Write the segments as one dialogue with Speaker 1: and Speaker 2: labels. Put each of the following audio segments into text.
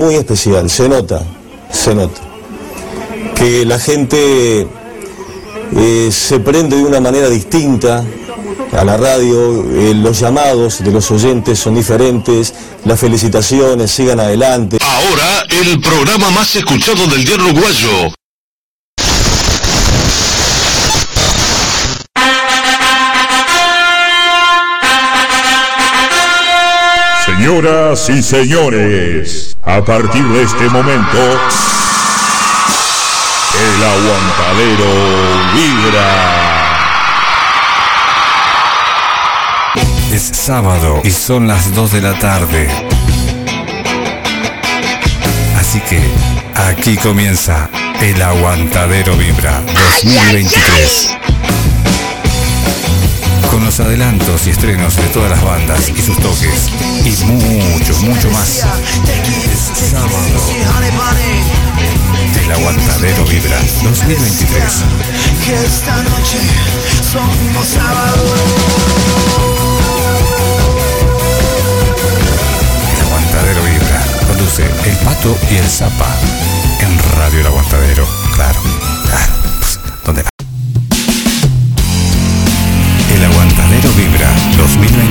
Speaker 1: muy especial, se nota, se nota. Que la gente eh, se prende de una manera distinta a la radio, eh, los llamados de los oyentes son diferentes, las felicitaciones, sigan adelante.
Speaker 2: Ahora, el programa más escuchado del día uruguayo.
Speaker 3: Señoras y señores, a partir de este momento, el aguantadero vibra.
Speaker 4: Es sábado y son las 2 de la tarde. Así que aquí comienza el Aguantadero Vibra 2023. Con los adelantos y estrenos de todas las bandas y sus toques. Y mucho, mucho más. Es sábado. El Aguantadero Vibra 2023.
Speaker 5: Que esta noche somos sábado.
Speaker 4: El Aguantadero Vibra. Conduce El Pato y el Zapa. En Radio El Aguantadero. Claro.
Speaker 6: 2009.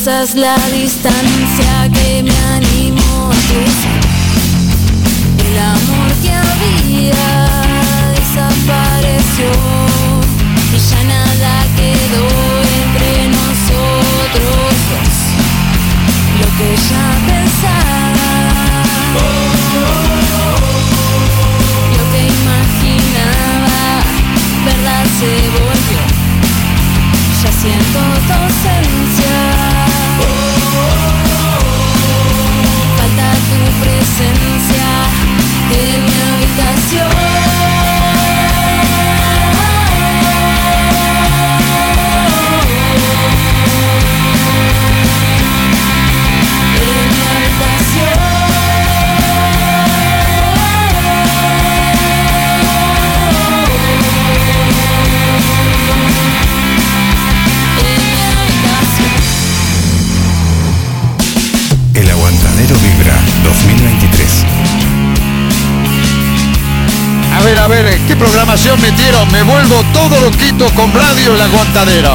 Speaker 6: Esa es la distancia que me animo a cruzar. El amor que había desapareció y ya nada quedó entre nosotros. Lo que ya pensaba, lo que imaginaba, verdad se volvió. Ya siento
Speaker 7: qué programación metieron. Me vuelvo todo loquito con Radio El Aguantadero.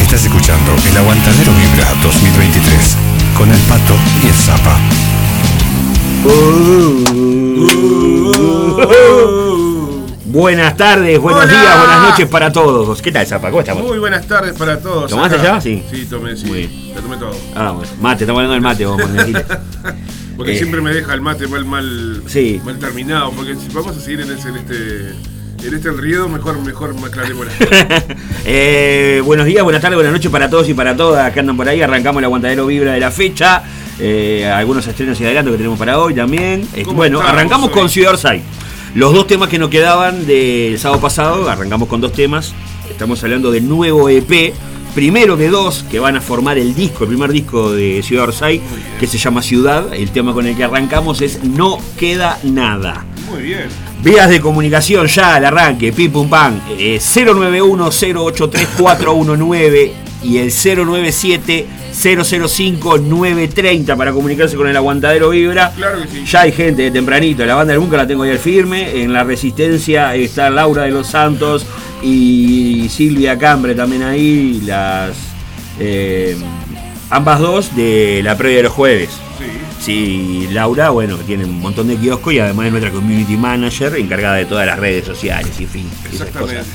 Speaker 4: Estás escuchando El Aguantadero Vibra 2023 con el Pato y el Zapa.
Speaker 8: Buenas tardes, buenos
Speaker 9: Hola.
Speaker 8: días, buenas noches para todos. ¿Qué tal, Zapa? ¿Cómo estamos?
Speaker 9: Muy buenas tardes para todos.
Speaker 8: ¿Tomaste
Speaker 9: Acá.
Speaker 8: ya? Sí.
Speaker 9: Sí, tomé, sí.
Speaker 8: Muy bien.
Speaker 9: Lo tomé todo.
Speaker 8: Ah, bueno. Mate, estamos hablando del mate, vos, Monedile.
Speaker 9: Porque
Speaker 8: Eh.
Speaker 9: siempre me deja el mate mal, mal,
Speaker 8: Sí.
Speaker 9: mal terminado. Porque si vamos a seguir en, ese, en este en este enredo, mejor, mejor aclarémosla.
Speaker 8: Eh, buenos días, buenas tardes, buenas noches para todos y para todas que andan por ahí. Arrancamos el aguantadero vibra de la fecha. Eh, algunos estrenos y adelantos que tenemos para hoy también.
Speaker 9: ¿Cómo
Speaker 8: bueno,
Speaker 9: estamos
Speaker 8: arrancamos
Speaker 9: hoy?
Speaker 8: con Ciudad Orsay. Los dos temas que nos quedaban del sábado pasado, arrancamos con dos temas. Estamos hablando del nuevo EP, primero de dos que van a formar el disco, el primer disco de Ciudad Orsay, que se llama Ciudad. El tema con el que arrancamos es No queda nada.
Speaker 9: Muy bien.
Speaker 8: Vías de comunicación ya al arranque, pim pum pam, eh, 091-083-419 y el 097-005-930 para comunicarse con el aguantadero Vibra.
Speaker 9: Claro que sí.
Speaker 8: Ya hay gente de tempranito, la banda del Bunker la tengo ahí al firme, en la Resistencia está Laura de los Santos y Silvia Cambre también ahí, las eh, ambas dos de la previa de los jueves.
Speaker 9: Sí.
Speaker 8: Sí, Laura, bueno, que tiene un montón de kioscos y además es nuestra community manager encargada de todas las redes sociales y en fin, esas
Speaker 9: Exactamente.
Speaker 8: cosas.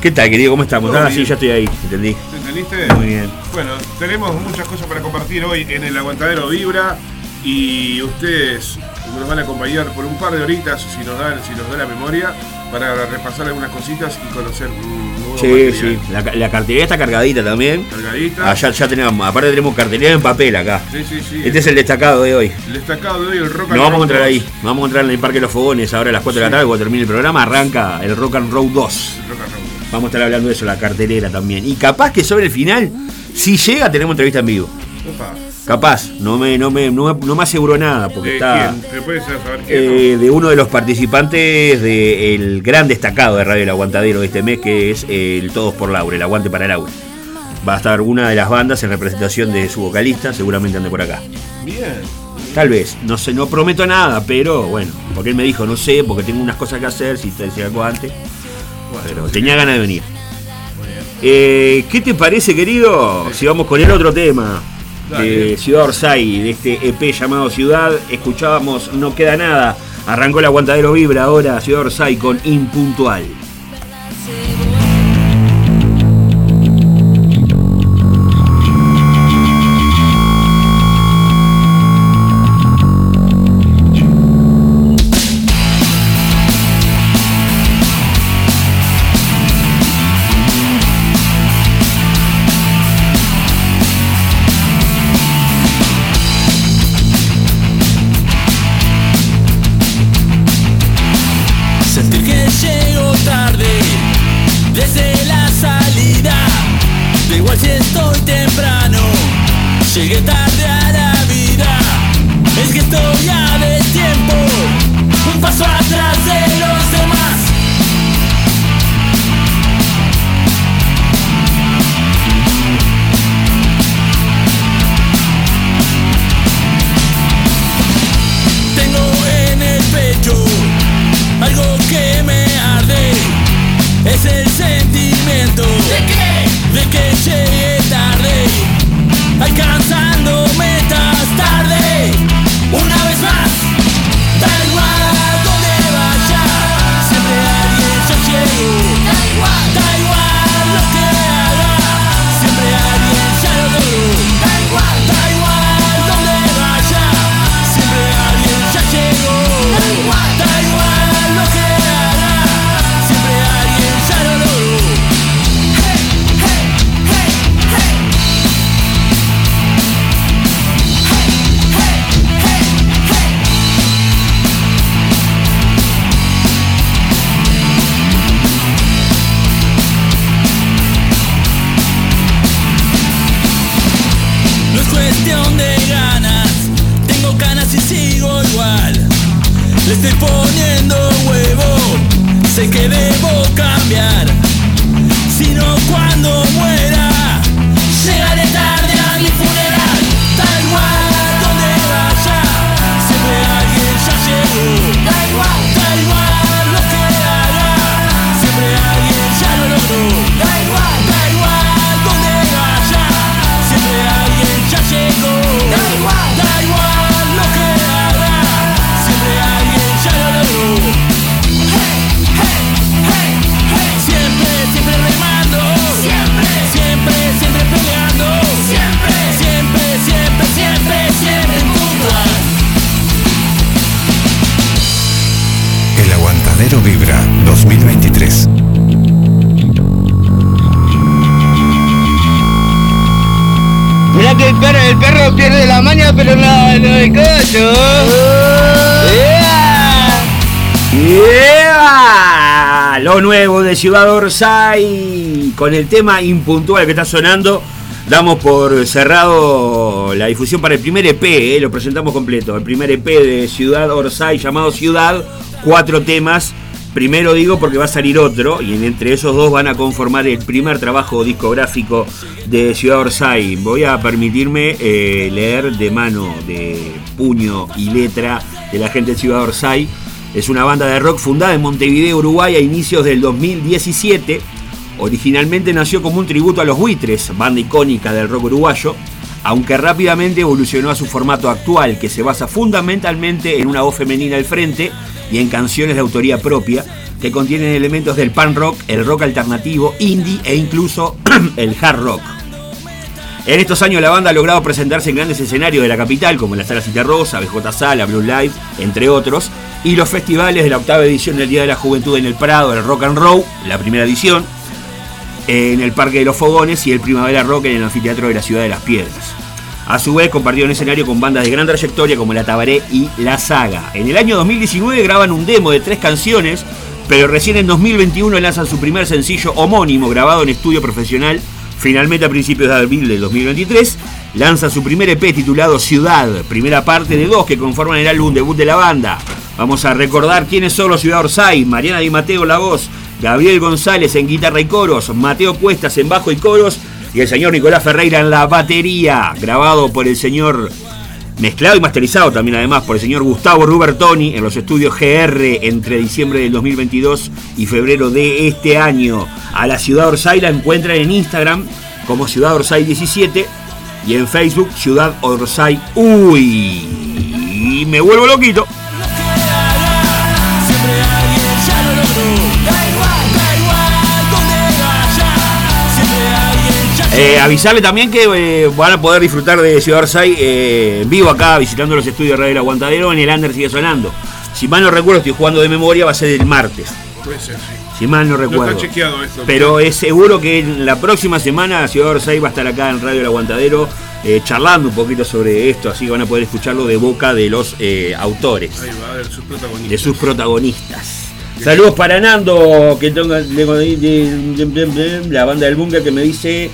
Speaker 8: ¿Qué tal, querido? ¿Cómo estamos? Ah, sí, ya estoy ahí, entendí.
Speaker 9: ¿Te entendiste?
Speaker 8: Muy bien.
Speaker 9: Bueno, tenemos muchas cosas para compartir hoy en el Aguantadero Vibra y ustedes nos van a acompañar por un par de horitas, si nos dan, si nos da la memoria, para repasar algunas cositas y conocer un nuevo
Speaker 8: Sí, sí, la, la cartelería está cargadita también.
Speaker 9: Cargadita.
Speaker 8: Allá ya tenemos, aparte tenemos cartelería en papel acá.
Speaker 9: Sí, sí, sí.
Speaker 8: Este es el destacado de hoy.
Speaker 9: El destacado de hoy, el rock and
Speaker 8: Nos vamos a
Speaker 9: 2.
Speaker 8: ahí. Vamos a encontrar en el Parque de los Fogones ahora a las 4 de la tarde cuando termine el programa. Arranca el Rock and Roll 2.
Speaker 9: El rock and roll.
Speaker 8: Vamos a estar hablando de eso, la cartelera también. Y capaz que sobre el final, si llega, tenemos entrevista en vivo.
Speaker 9: Opa.
Speaker 8: Capaz, no me, no me, no me, no me aseguro nada, porque
Speaker 9: ¿De
Speaker 8: está
Speaker 9: quién? ¿Te puedes saber quién?
Speaker 8: eh, de uno de los participantes del gran destacado de Radio El Aguantadero de este mes, que es el Todos por Laura, el Aguante para Laura. Va a estar una de las bandas en representación de su vocalista, seguramente ande por acá.
Speaker 9: Bien.
Speaker 8: Tal vez, no sé, no prometo nada, pero bueno, porque él me dijo, no sé, porque tengo unas cosas que hacer, si te decía algo antes. Pero tenía ganas de venir. Eh, ¿Qué te parece, querido? Si vamos con el otro tema Ciudad Orsay, de este EP llamado Ciudad, escuchábamos No Queda Nada. Arrancó el aguantadero Vibra ahora, Ciudad Orsay con Impuntual. Ciudad Orsay. Con el tema impuntual que está sonando, damos por cerrado la difusión para el primer EP. eh, lo presentamos completo. El primer EP de Ciudad Orsay llamado Ciudad. Cuatro temas. Primero digo porque va a salir otro y entre esos dos van a conformar el primer trabajo discográfico de Ciudad Orsay. Voy a permitirme eh, leer de mano, de puño y letra de la gente de Ciudad Orsay. Es una banda de rock fundada en Montevideo, Uruguay a inicios del 2017. Originalmente nació como un tributo a los buitres, banda icónica del rock uruguayo, aunque rápidamente evolucionó a su formato actual, que se basa fundamentalmente en una voz femenina al frente y en canciones de autoría propia, que contienen elementos del punk rock, el rock alternativo, indie e incluso el hard rock. En estos años la banda ha logrado presentarse en grandes escenarios de la capital, como la Sala Cita Rosa, BJ Sala, Blue Live, entre otros, y los festivales de la octava edición del Día de la Juventud en el Prado, el Rock and Roll, la primera edición, en el Parque de los Fogones y el Primavera Rock en el Anfiteatro de la Ciudad de las Piedras. A su vez compartió un escenario con bandas de gran trayectoria como La Tabaré y La Saga. En el año 2019 graban un demo de tres canciones, pero recién en 2021 lanzan su primer sencillo homónimo grabado en estudio profesional. Finalmente a principios de abril del 2023 lanza su primer EP titulado Ciudad, primera parte de dos que conforman el álbum debut de la banda. Vamos a recordar quiénes son los Ciudad Orsay, Mariana Di Mateo la voz, Gabriel González en guitarra y coros, Mateo Cuestas en bajo y coros y el señor Nicolás Ferreira en la batería, grabado por el señor, mezclado y masterizado también además por el señor Gustavo Rubertoni en los estudios GR entre diciembre del 2022 y febrero de este año. A la Ciudad Orsay la encuentran en Instagram como Ciudad Orsay 17 y en Facebook Ciudad Orsay Uy. Y me vuelvo loquito. Eh, avisarle también que eh, van a poder disfrutar de Ciudad Orsay eh, en vivo acá, visitando los estudios de Radio El Aguantadero, en el Under sigue sonando. Si mal no recuerdo, estoy jugando de memoria, va a ser el martes.
Speaker 9: Puede ser, sí.
Speaker 8: Si mal no
Speaker 9: No
Speaker 8: recuerdo.
Speaker 9: está chequeado esto.
Speaker 8: Pero es seguro que en la próxima semana Ciudad Orsay va a estar acá en Radio El Aguantadero eh, charlando un poquito sobre esto, así que van a poder escucharlo de boca de los eh, autores,
Speaker 9: Ahí va, de sus protagonistas.
Speaker 8: de sus protagonistas. Saludos para Nando, que tengo la banda del Bunker que me dice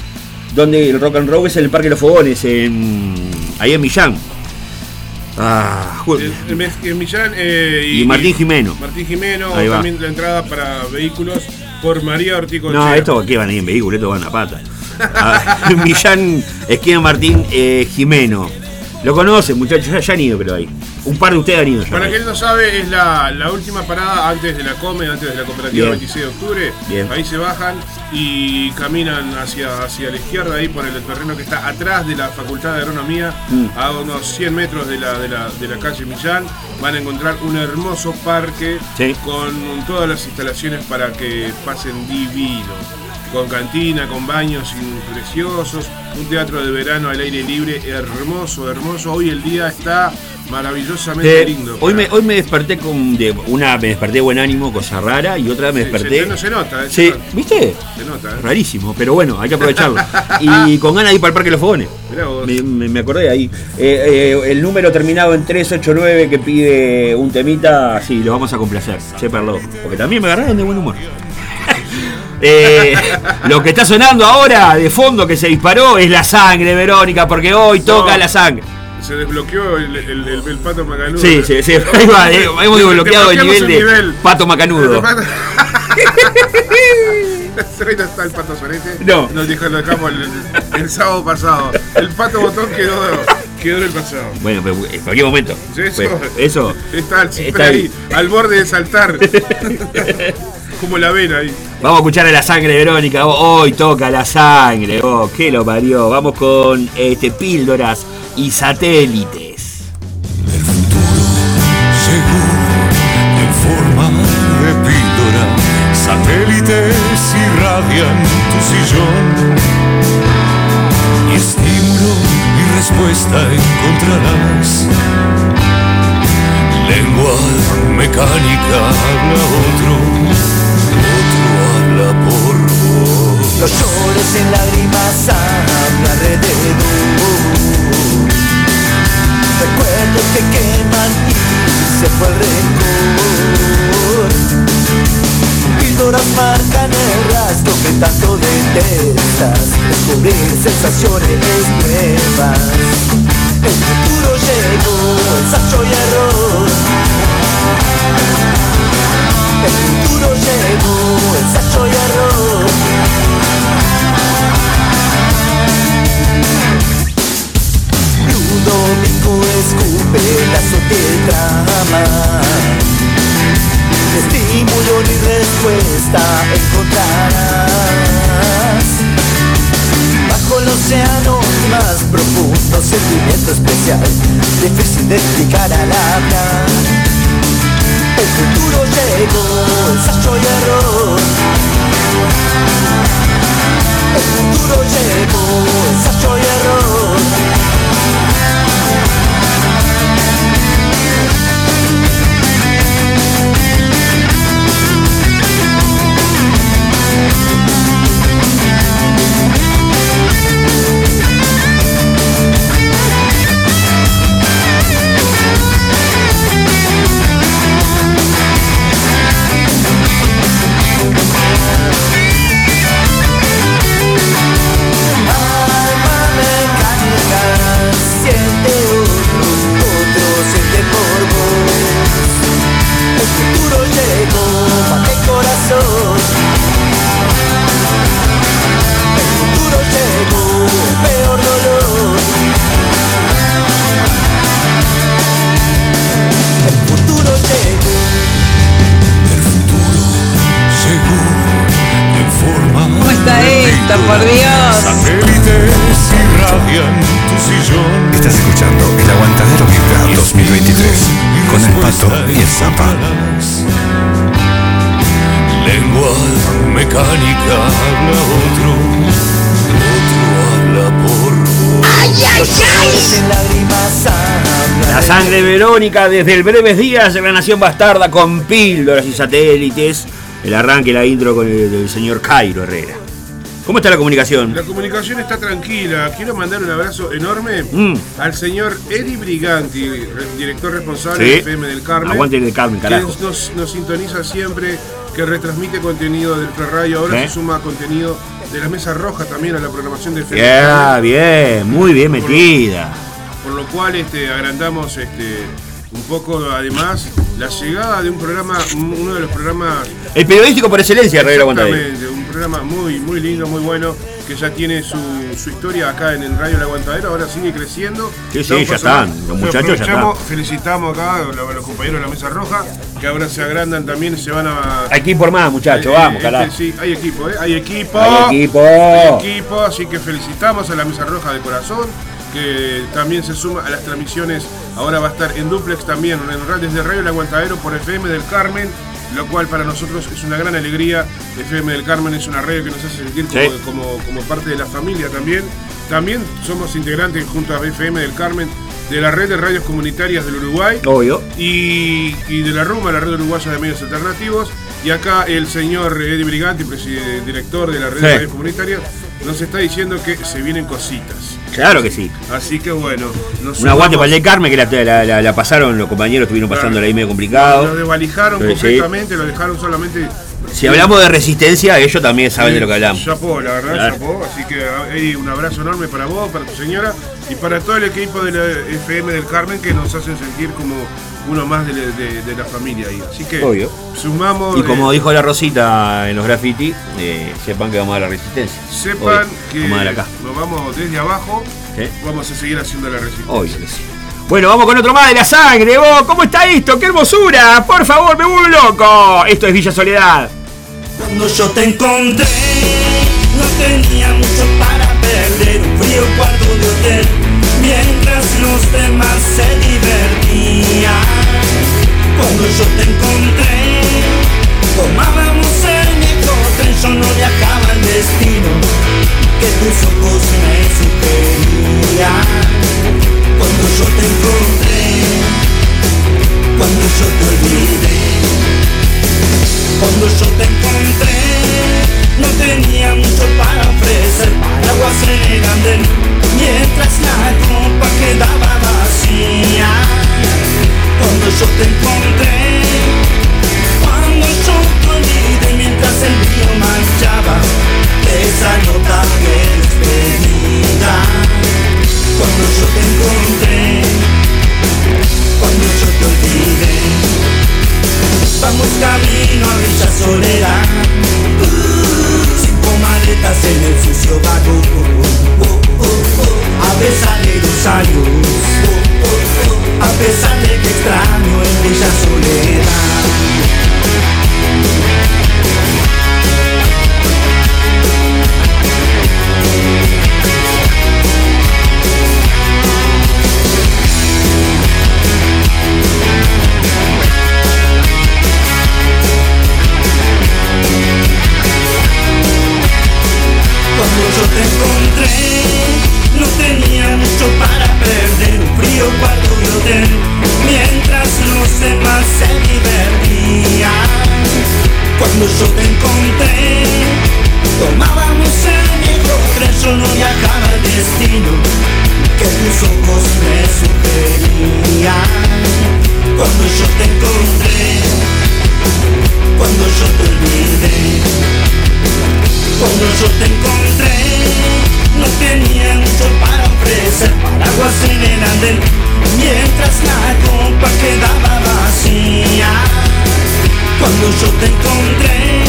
Speaker 8: donde el rock and roll es en el Parque de los Fogones, en, ahí en Millán. Ah,
Speaker 9: En- en Millán eh,
Speaker 8: y Martín Jimeno.
Speaker 9: Martín Jimeno,
Speaker 8: Ahí va.
Speaker 9: también la entrada para vehículos por María Ortico.
Speaker 8: No, esto que van ahí en vehículo, esto van a pata. Ah, Millán, esquina Martín eh, Jimeno. Lo conocen, muchachos, ya, ya han ido, creo ahí. Un par de ustedes han ido ya.
Speaker 9: Para quien no sabe, es la, la última parada antes de la Come, antes de la cooperativa
Speaker 8: Bien.
Speaker 9: 26 de octubre.
Speaker 8: Bien.
Speaker 9: Ahí se bajan y caminan hacia, hacia la izquierda, ahí por el terreno que está atrás de la Facultad de Agronomía,
Speaker 8: Mm.
Speaker 9: a unos 100 metros de la, de, la, de la calle Millán. Van a encontrar un hermoso parque
Speaker 8: Sí.
Speaker 9: con todas las instalaciones para que pasen divino. Con cantina, con baños preciosos, un teatro de verano al aire libre hermoso, hermoso. Hoy el día está maravillosamente
Speaker 8: Eh,
Speaker 9: lindo.
Speaker 8: hoy, me, hoy me desperté con de, una me desperté de buen ánimo, cosa rara, y otra me desperté.
Speaker 9: Se, no se nota, ¿eh?
Speaker 8: Sí,
Speaker 9: Se nota.
Speaker 8: ¿viste?
Speaker 9: Se nota, ¿eh?
Speaker 8: Rarísimo, pero bueno, hay que aprovecharlo. y con ganas de ir para el Parque de los Fogones. Me- me acordé ahí. Eh, eh, el número terminado en 389 que pide un temita, sí, lo vamos a complacer. Sépanlo. Porque también me agarraron de buen humor. Eh, lo que está sonando ahora de fondo que se disparó es la sangre, Verónica, porque hoy toca la sangre.
Speaker 9: Se desbloqueó el, el, el- el pato macanudo.
Speaker 8: Sí, sí, sí. Ahí va, eh, hemos desbloqueado el nivel de
Speaker 9: nivel.
Speaker 8: pato macanudo.
Speaker 9: Ahí no está el pato sorete.
Speaker 8: No.
Speaker 9: Nos dijo, lo dejamos el, el sábado pasado. El pato botón quedó, quedó en el pasado.
Speaker 8: Bueno, pero en cualquier momento.
Speaker 9: Eso,
Speaker 8: Pues, eso.
Speaker 9: Está siempre
Speaker 8: está
Speaker 9: ahí,
Speaker 8: ahí.
Speaker 9: al borde de saltar. Como la vena ahí.
Speaker 8: Vamos a escuchar a la sangre de Verónica. Oh, Hoy toca la sangre. Oh, qué lo parió. Vamos con este píldoras y satélites.
Speaker 10: en forma de píldora. Satélites irradian tu sillón. Y estímulo y respuesta encontrarás. Lengua mecánica habla otro habla por vos.
Speaker 11: Llores en lágrimas a mi alrededor. Recuerdos que queman y se fue el rencor. Píldoras marcan el rastro que tanto detestas. Descubrir sensaciones nuevas. El futuro llegó, ensayo y error. El futuro llegó, ensayo y error. Ludovico escupe la del drama Estímulo ni respuesta encontrarás. Bajo el océano más profundo Sentimiento especial Difícil de explicar al hablar El futuro llegó. Ensayo y error. El futuro llegó. Ensayo y error
Speaker 4: Y el.
Speaker 10: Lengua mecánica habla otro, otro habla por vos.
Speaker 8: La sangre Verónica desde el breves días de la Nación Bastarda con píldoras y satélites. El arranque, la intro con el, del señor Cairo Herrera. ¿Cómo está la comunicación?
Speaker 9: La comunicación está tranquila. Quiero mandar un abrazo enorme
Speaker 8: Mm.
Speaker 9: al señor Eddie Briganti, re- director responsable
Speaker 8: Sí.
Speaker 9: de FM del Carmen.
Speaker 8: Aguante el Carmen,
Speaker 9: que
Speaker 8: carajo.
Speaker 9: nos, nos sintoniza siempre, que retransmite contenido del Radio. Ahora
Speaker 8: ¿Eh?
Speaker 9: se suma contenido de la Mesa Roja también a la programación de FM.
Speaker 8: Yeah, bien, muy bien metida.
Speaker 9: Por lo cual este, agrandamos este, un poco además la llegada de un programa, uno de los programas
Speaker 8: El periodístico por excelencia, Herrera.
Speaker 9: Exactamente, un programa muy, muy lindo, muy bueno, que ya tiene su, su historia acá en el Radio El Aguantadero, ahora sigue creciendo.
Speaker 8: Sí, sí, ya están, los muchachos ya
Speaker 9: aprovechamos, Felicitamos acá a los, compañeros de la Mesa Roja, que ahora se agrandan también, se van a...
Speaker 8: Hay que ir por más, muchachos,
Speaker 9: Eh,
Speaker 8: vamos,
Speaker 9: este,
Speaker 8: carajo.
Speaker 9: sí, hay equipo, ¿eh? Hay equipo.
Speaker 8: Hay equipo.
Speaker 9: Hay equipo, así que felicitamos a la Mesa Roja de Corazón, que también se suma a las transmisiones. Ahora va a estar en duplex también, en desde Radio El Aguantadero por FM del Carmen, lo cual para nosotros es una gran alegría. FM del Carmen es una radio que nos hace sentir como,
Speaker 8: Sí.
Speaker 9: como- como parte de la familia también. También somos integrantes junto a FM del Carmen de la red de radios comunitarias del Uruguay
Speaker 8: Obvio.
Speaker 9: y, y de la RUMA, la red uruguaya de medios alternativos. Y acá el señor Eddie Briganti, director de la red
Speaker 8: Sí.
Speaker 9: de radios comunitarias, nos está diciendo que se vienen cositas.
Speaker 8: Claro que sí.
Speaker 9: Así que bueno,
Speaker 8: Un aguante para el de Carmen, que la, la- la- la pasaron, los compañeros estuvieron pasando ahí medio
Speaker 9: Lo
Speaker 8: complicado.
Speaker 9: desvalijaron
Speaker 8: Sí, sí.
Speaker 9: completamente, lo dejaron solamente.
Speaker 8: Si hablamos de resistencia, ellos también saben de lo que hablamos.
Speaker 9: Chapó, la verdad,
Speaker 8: Claro.
Speaker 9: chapó. Así que un abrazo enorme para vos, para tu señora y para todo el equipo de la FM del Carmen que nos hacen sentir como uno más de, la- de- de la familia ahí. Así que
Speaker 8: Obvio.
Speaker 9: sumamos.
Speaker 8: Y como
Speaker 9: eh,
Speaker 8: dijo la Rosita en los graffiti, eh, sepan que vamos a la resistencia.
Speaker 9: sepan
Speaker 8: Obvio.
Speaker 9: que
Speaker 8: Vamos a dar acá.
Speaker 9: nos vamos desde abajo, vamos a seguir haciendo la resistencia.
Speaker 8: Obvio que sí. Bueno, vamos con otro más de la sangre, vos. ¿Cómo está esto? ¡Qué hermosura! Por favor, me vuelvo loco. Esto es Villa Soledad.
Speaker 11: Cuando yo te encontré, no tenía mucho para perder. Un frío cuarto de hotel, los demás se divertían. Cuando yo te encontré, tomábamos el viejo tren. Yo no viajaba al destino que tus ojos me sugerían. Cuando yo te encontré, cuando
Speaker 12: cuando yo te encontré, no tenía mucho para ofrecer, paraguas se eran de mientras la ropa quedaba vacía. Cuando yo te encontré, cuando yo te olvidé, mientras el mío manchaba esa nota de despedida. Cuando yo te encontré, cuando yo te olvidé. Soledad. Uh, cinco maletas en el sucio oh, oh, oh, a pesar de los años. A pesar de que extraño en Villa Soledad. Mientras los demás se divertían. Cuando yo te encontré, tomábamos el viejo tren, yo no viajaba al destino que tus ojos me sugerían. Cuando yo te encontré, cuando yo te olvidé. Cuando yo te encontré, no tenía mucho para ofrecer paraguas en el andén, mientras la copa quedaba vacía. Cuando yo te encontré,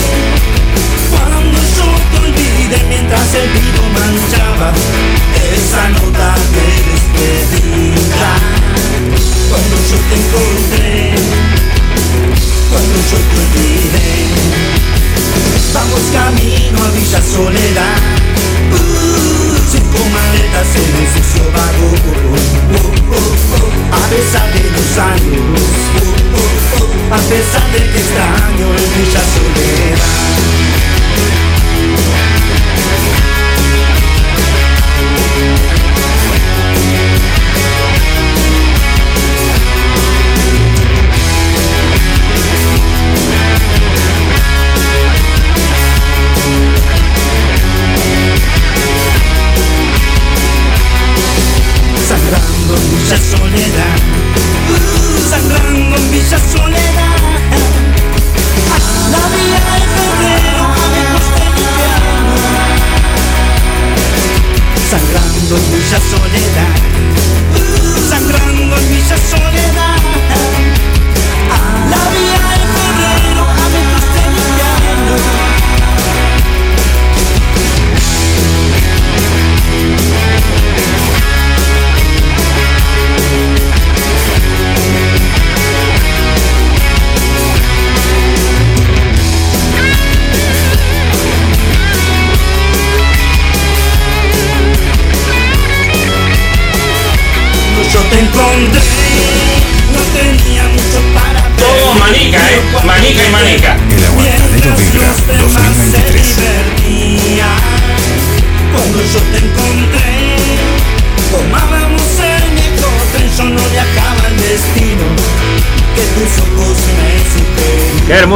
Speaker 12: cuando yo te olvidé, mientras el vino manchaba esa nota de despedida. Cuando yo te encontré, cuando yo te olvidé. Vamos camino a Villa Soledad. Uh, Cinco maletas en el sucio uh, A pesar de los años A pesar de que extraño en Villa Soledad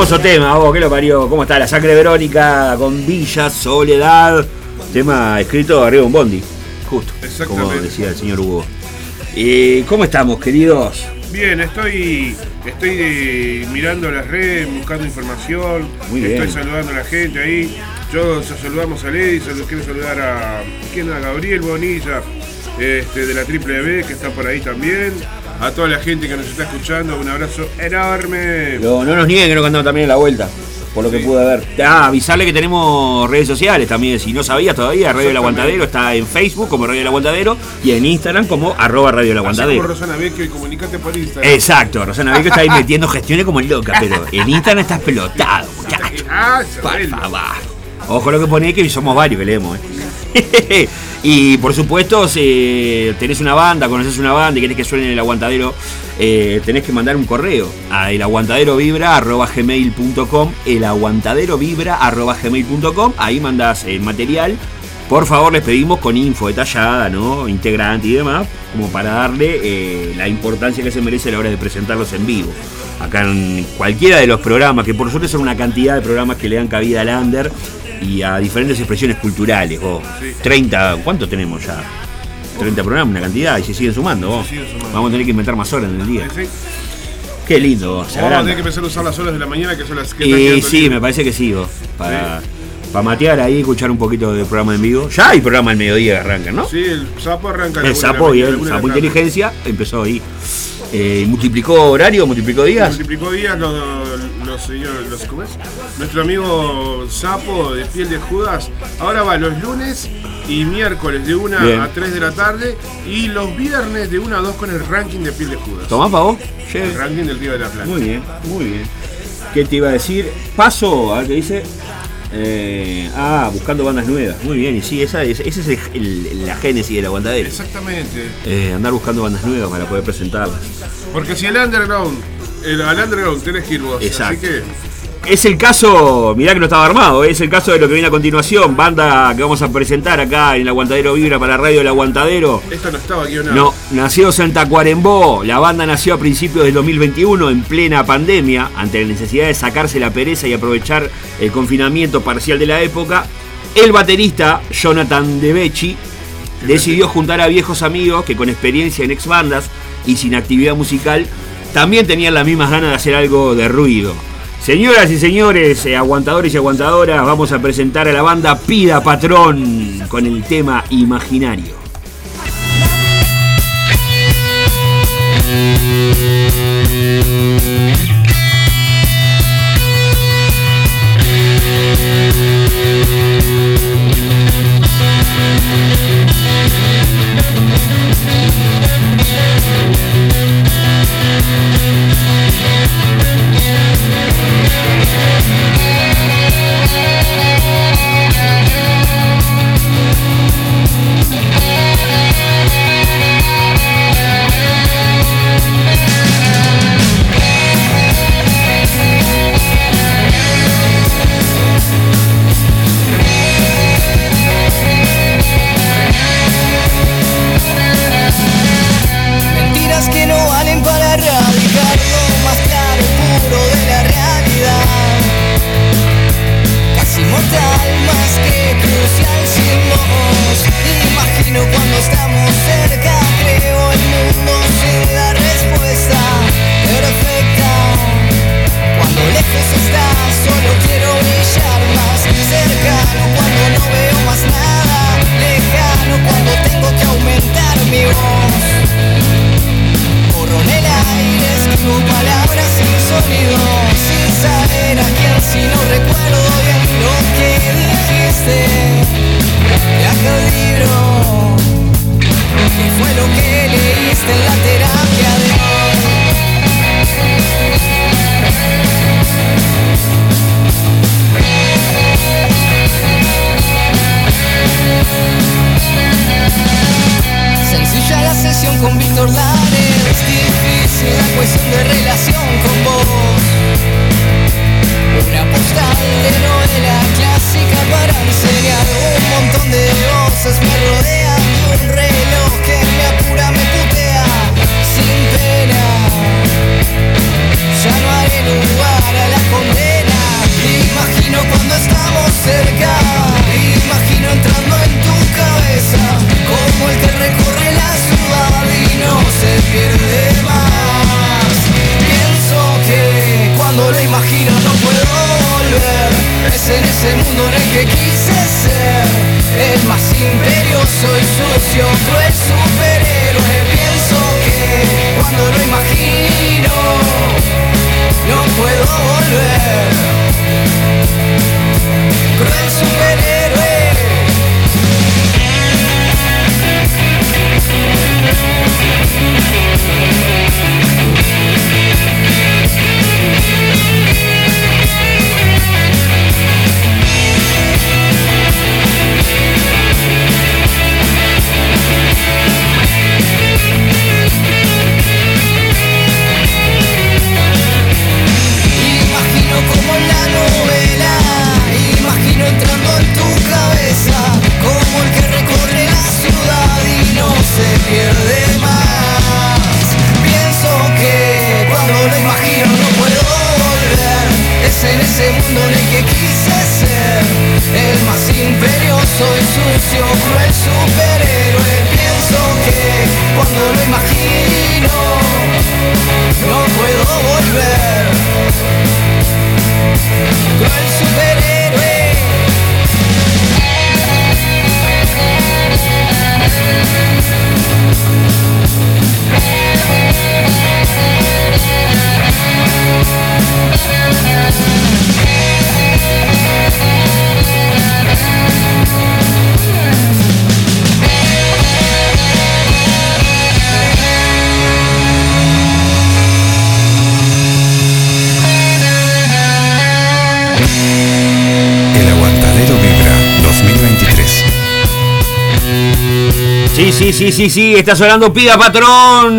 Speaker 8: hermoso tema, vos, que lo parió. ¿Cómo está la sangre Verónica con Villa Soledad? Tema escrito arriba de un bondi. Justo. Como decía el señor Hugo. Eh, ¿Cómo estamos, queridos?
Speaker 9: Bien, estoy, estoy eh, mirando las redes, buscando información.
Speaker 8: Muy
Speaker 9: estoy
Speaker 8: bien.
Speaker 9: saludando a la gente ahí. Yo sa- saludamos a Lady, sal- quiero saludar a, ¿quién? a Gabriel Bonilla, este, de la Triple B, que está por ahí también. A toda la gente que nos está escuchando, un abrazo enorme.
Speaker 8: No, no nos nieguen que no cantamos también en la vuelta. Por lo que pude ver. Ah, avisarle que tenemos redes sociales también. Si no sabías todavía, Radio del Aguantadero está en Facebook como Radio del Aguantadero y en Instagram como arroba Radio
Speaker 9: como
Speaker 8: Aguantadero.
Speaker 9: Rosana Vecchio y comunicate por Instagram.
Speaker 8: Exacto, Rosana Vecchio está ahí metiendo gestiones como loca, pero en Instagram estás pelotado, muchacho.
Speaker 9: Ah.
Speaker 8: Ojo lo que pone que somos varios que leemos, ¿eh? y por supuesto, si tenés una banda, conoces una banda y querés que suene en el aguantadero, eh, tenés que mandar un correo a elaguantaderovibra.gmail.com elaguantaderovibra.gmail.com Ahí mandás el material. Por favor, les pedimos con info detallada, ¿no? Integrante y demás, como para darle eh, la importancia que se merece a la hora de presentarlos en vivo. Acá en cualquiera de los programas, que por suerte son una cantidad de programas que le dan cabida al under y a diferentes expresiones culturales. vos. 30, ¿cuánto tenemos ya? 30 programas, una cantidad, y se siguen sumando. vos. Vamos a tener que inventar más horas en el día. Qué lindo, vos,
Speaker 9: Vamos a tener que empezar a usar las horas de la mañana que son las que
Speaker 8: Y sí, me parece que sí, vos, para,
Speaker 13: Para matear ahí, escuchar un poquito del programa en vivo. Ya hay programa al mediodía que arranca, ¿no?
Speaker 9: Sí, el sapo arranca
Speaker 13: El sapo y el sapo inteligencia empezó ahí. Eh, multiplicó horario, multiplicó días.
Speaker 9: Multiplicó días los, los señores, los, ¿cómo es? Nuestro amigo Sapo de piel de Judas. Ahora va los lunes y miércoles de 1
Speaker 13: Bien.
Speaker 9: a 3 de la tarde y los viernes de 1 a 2 con el ranking de piel de Judas.
Speaker 13: ¿Tomás para vos?
Speaker 9: El ranking del Río de la Plata.
Speaker 13: Muy bien, muy bien. ¿Qué te iba a decir? Paso, a ver qué dice. Eh, ah, buscando bandas nuevas. Muy bien, y sí, esa es, esa es el- el- la génesis del aguantadero.
Speaker 9: Exactamente.
Speaker 13: Eh, andar buscando bandas nuevas para poder presentarlas.
Speaker 9: Porque si el underground, el, al underground tenés que ir vos.
Speaker 13: Exacto.
Speaker 9: Así que
Speaker 13: Es el caso, mirá que no estaba armado, es el caso de lo que viene a continuación, banda que vamos a presentar acá en el Aguantadero Vibra para la radio El Aguantadero.
Speaker 9: esto no estaba guionado.
Speaker 13: No, nació Santa Cuarembó. La banda nació a principios del 2021 en plena pandemia, ante la necesidad de sacarse la pereza y aprovechar el confinamiento parcial de la época. El baterista Jonathan Debechi decidió juntar a viejos amigos que con experiencia en ex bandas y sin actividad musical también tenían las mismas ganas de hacer algo de ruido. Señoras y señores, eh, aguantadores y aguantadoras, vamos a presentar a la banda Pida Patrón con el tema Imaginario.
Speaker 8: Sí, sí, sí, sí, está sonando Pida Patrón.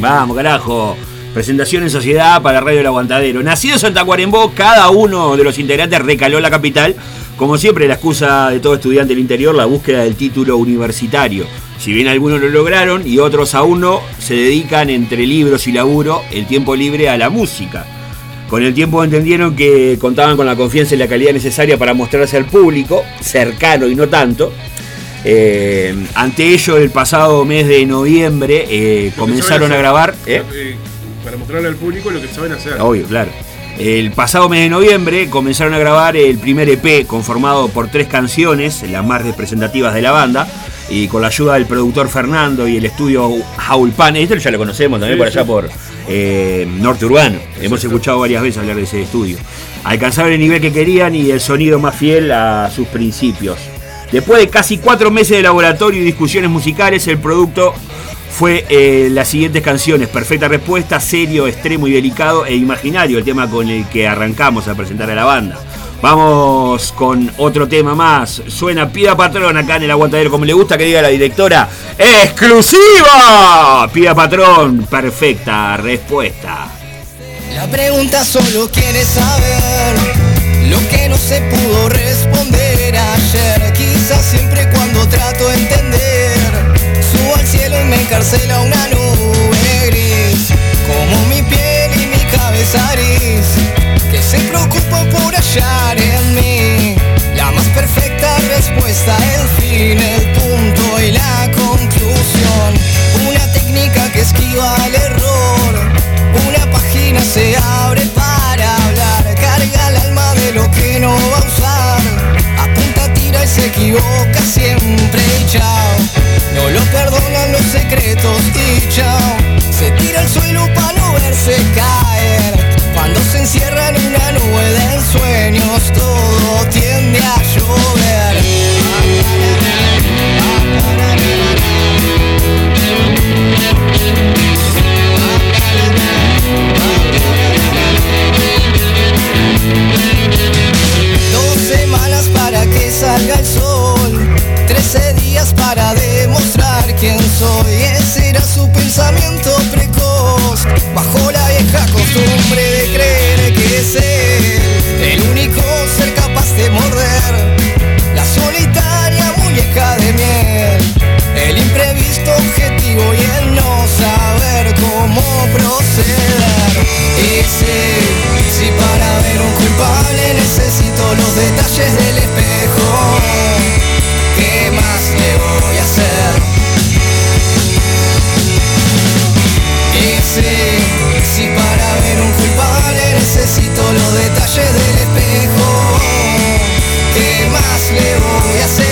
Speaker 8: Vamos, carajo. Presentación en sociedad para Radio El Aguantadero. Nacido en Santa Cuarembó, cada uno de los integrantes recaló la capital. Como siempre, la excusa de todo estudiante del interior, la búsqueda del título universitario. Si bien algunos lo lograron y otros aún no, se dedican entre libros y laburo el tiempo libre a la música. Con el tiempo entendieron que contaban con la confianza y la calidad necesaria para mostrarse al público, cercano y no tanto. Eh, ante ello, el pasado mes de noviembre eh, comenzaron a grabar. ¿eh?
Speaker 9: Para mostrarle al público lo que saben hacer.
Speaker 8: Obvio, claro. El pasado mes de noviembre comenzaron a grabar el primer EP conformado por tres canciones, las más representativas de la banda, y con la ayuda del productor Fernando y el estudio Jaulpan. Esto ya lo conocemos también
Speaker 9: Sí,
Speaker 8: por allá
Speaker 9: sí.
Speaker 8: por eh, Norte Urbano. Hemos escuchado varias veces hablar de ese estudio. Alcanzaron el nivel que querían y el sonido más fiel a sus principios. Después de casi cuatro meses de laboratorio y discusiones musicales, el producto fue eh, las siguientes canciones. Perfecta respuesta, serio, extremo y delicado e imaginario, el tema con el que arrancamos a presentar a la banda. Vamos con otro tema más. Suena Pida Patrón acá en el aguantadero, como le gusta que diga la directora. ¡Exclusiva! Pida Patrón, perfecta respuesta.
Speaker 13: La pregunta solo quiere saber lo que no se pudo responder ayer. Siempre cuando trato de entender, subo al cielo y me encarcela una nube gris. Como mi piel y mi cabeza gris, que se preocupa por hallar en mí la más perfecta respuesta, el fin, el punto y la conclusión. Una técnica que esquiva el se equivoca siempre y chao. No lo perdonan los secretos y chao. Se tira al suelo para no verse caer. Cuando se encierra en una nube de sueños, todo tiende a su pensamiento precoz, bajo la vieja costumbre de creer que es él, el único ser capaz de morder la solitaria muñeca de miel, el imprevisto objetivo y el no saber cómo proceder. Y si, si para ver un culpable necesito los detalles del espejo, los detalles del espejo, ¿qué más le voy a hacer?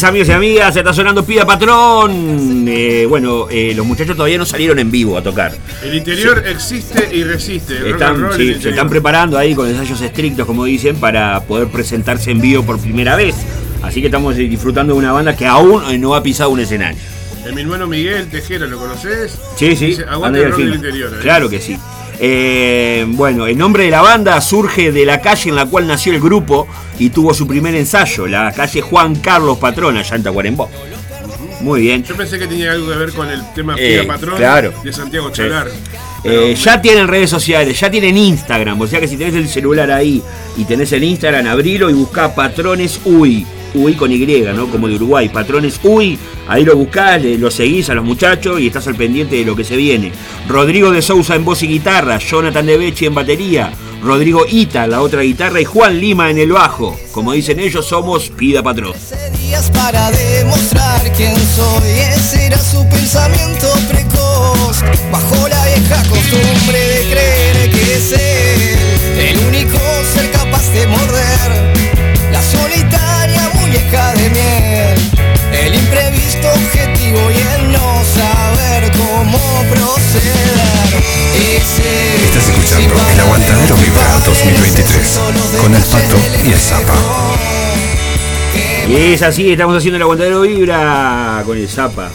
Speaker 8: Es, amigos y amigas, se está sonando Pida Patrón. Eh, bueno, eh, los muchachos todavía no salieron en vivo a tocar.
Speaker 9: El interior existe y resiste.
Speaker 8: Están,
Speaker 9: roll
Speaker 8: sí, se están preparando ahí con ensayos estrictos, como dicen, para poder presentarse en vivo por primera vez. Así que estamos eh, disfrutando de una banda que aún no ha pisado un escenario.
Speaker 9: El mi hermano Miguel Tejera, ¿lo conoces?
Speaker 8: Sí, sí,
Speaker 9: Dice, aguante el rock del interior. ¿eh?
Speaker 8: Claro que sí. Eh, bueno, el nombre de la banda surge de la calle en la cual nació el grupo y tuvo su primer ensayo, la calle Juan Carlos Patrón, allá en Tacuarembó. Muy bien.
Speaker 9: Yo pensé que tenía algo que ver con el tema
Speaker 8: Eh,
Speaker 9: Patrón
Speaker 8: claro.
Speaker 9: de Santiago. Chalar.
Speaker 8: Eh, ya tienen redes sociales, ya tienen Instagram, o sea que si tenés el celular ahí y tenés el Instagram, abrilo y buscá Patrones UI, UI con Y, ¿no? Como de Uruguay, Patrones UI, ahí lo buscás, le- lo seguís a los muchachos y estás al pendiente de lo que se viene. Rodrigo de Sousa en voz y guitarra, Jonathan de en batería, Rodrigo Ita la otra guitarra y Juan Lima en el bajo. Como dicen ellos, somos Pida Patrón.
Speaker 13: Y el no saber cómo proceder. Ese
Speaker 4: Estás escuchando El Aguantadero Vibra 2023 con el Pato y el Zapa.
Speaker 8: Y es así, estamos haciendo el aguantadero vibra con el Zapa.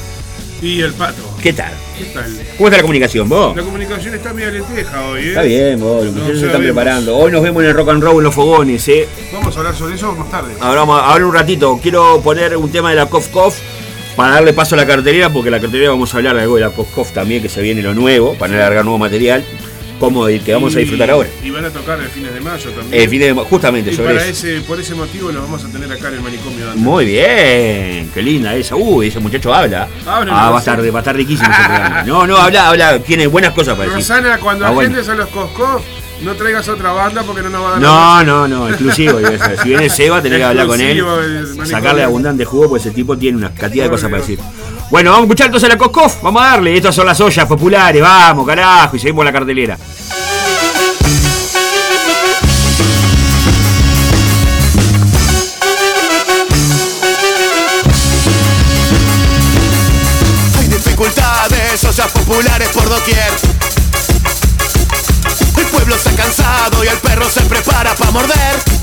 Speaker 9: Y el pato.
Speaker 8: ¿Qué tal?
Speaker 9: ¿Qué tal?
Speaker 8: ¿Cómo está la comunicación, vos?
Speaker 9: La comunicación está media lenteja hoy, ¿eh?
Speaker 8: Está bien, vos, los muchachos
Speaker 9: No
Speaker 8: se están preparando. Hoy nos vemos en el rock and roll en los fogones, ¿eh?
Speaker 9: Vamos a hablar sobre eso más tarde.
Speaker 8: Ahora vamos a hablar un ratito. Quiero poner un tema de la Kof Kof para darle paso a la cartelera, porque la cartelera vamos a hablar algo de la Kof también, que se viene lo nuevo, para no alargar nuevo material, como el que vamos a disfrutar ahora.
Speaker 9: Y van a tocar el fines de mayo también.
Speaker 8: El de justamente
Speaker 9: y
Speaker 8: sobre
Speaker 9: para
Speaker 8: eso.
Speaker 9: ese, por ese motivo lo vamos a tener acá en el manicomio. Dante.
Speaker 8: Muy bien, qué linda esa. Uy, ese muchacho habla. Ah, va a estar, va a estar riquísimo ese programa. No, no, habla, habla, tiene buenas cosas para decir.
Speaker 9: Rosana, cuando
Speaker 8: Ah, bueno.
Speaker 9: a los Coscos, no traigas otra banda porque no nos va a dar
Speaker 8: No, no, no, exclusivo. Si viene Seba, tenés que hablar con él, sacarle abundante jugo, pues ese tipo tiene una cantidad de cosas para decir. Bueno, vamos a escuchar entonces la Coscof, vamos a darle. Estas son las ollas populares, vamos, carajo, y seguimos la cartelera.
Speaker 14: Se prepara para morder.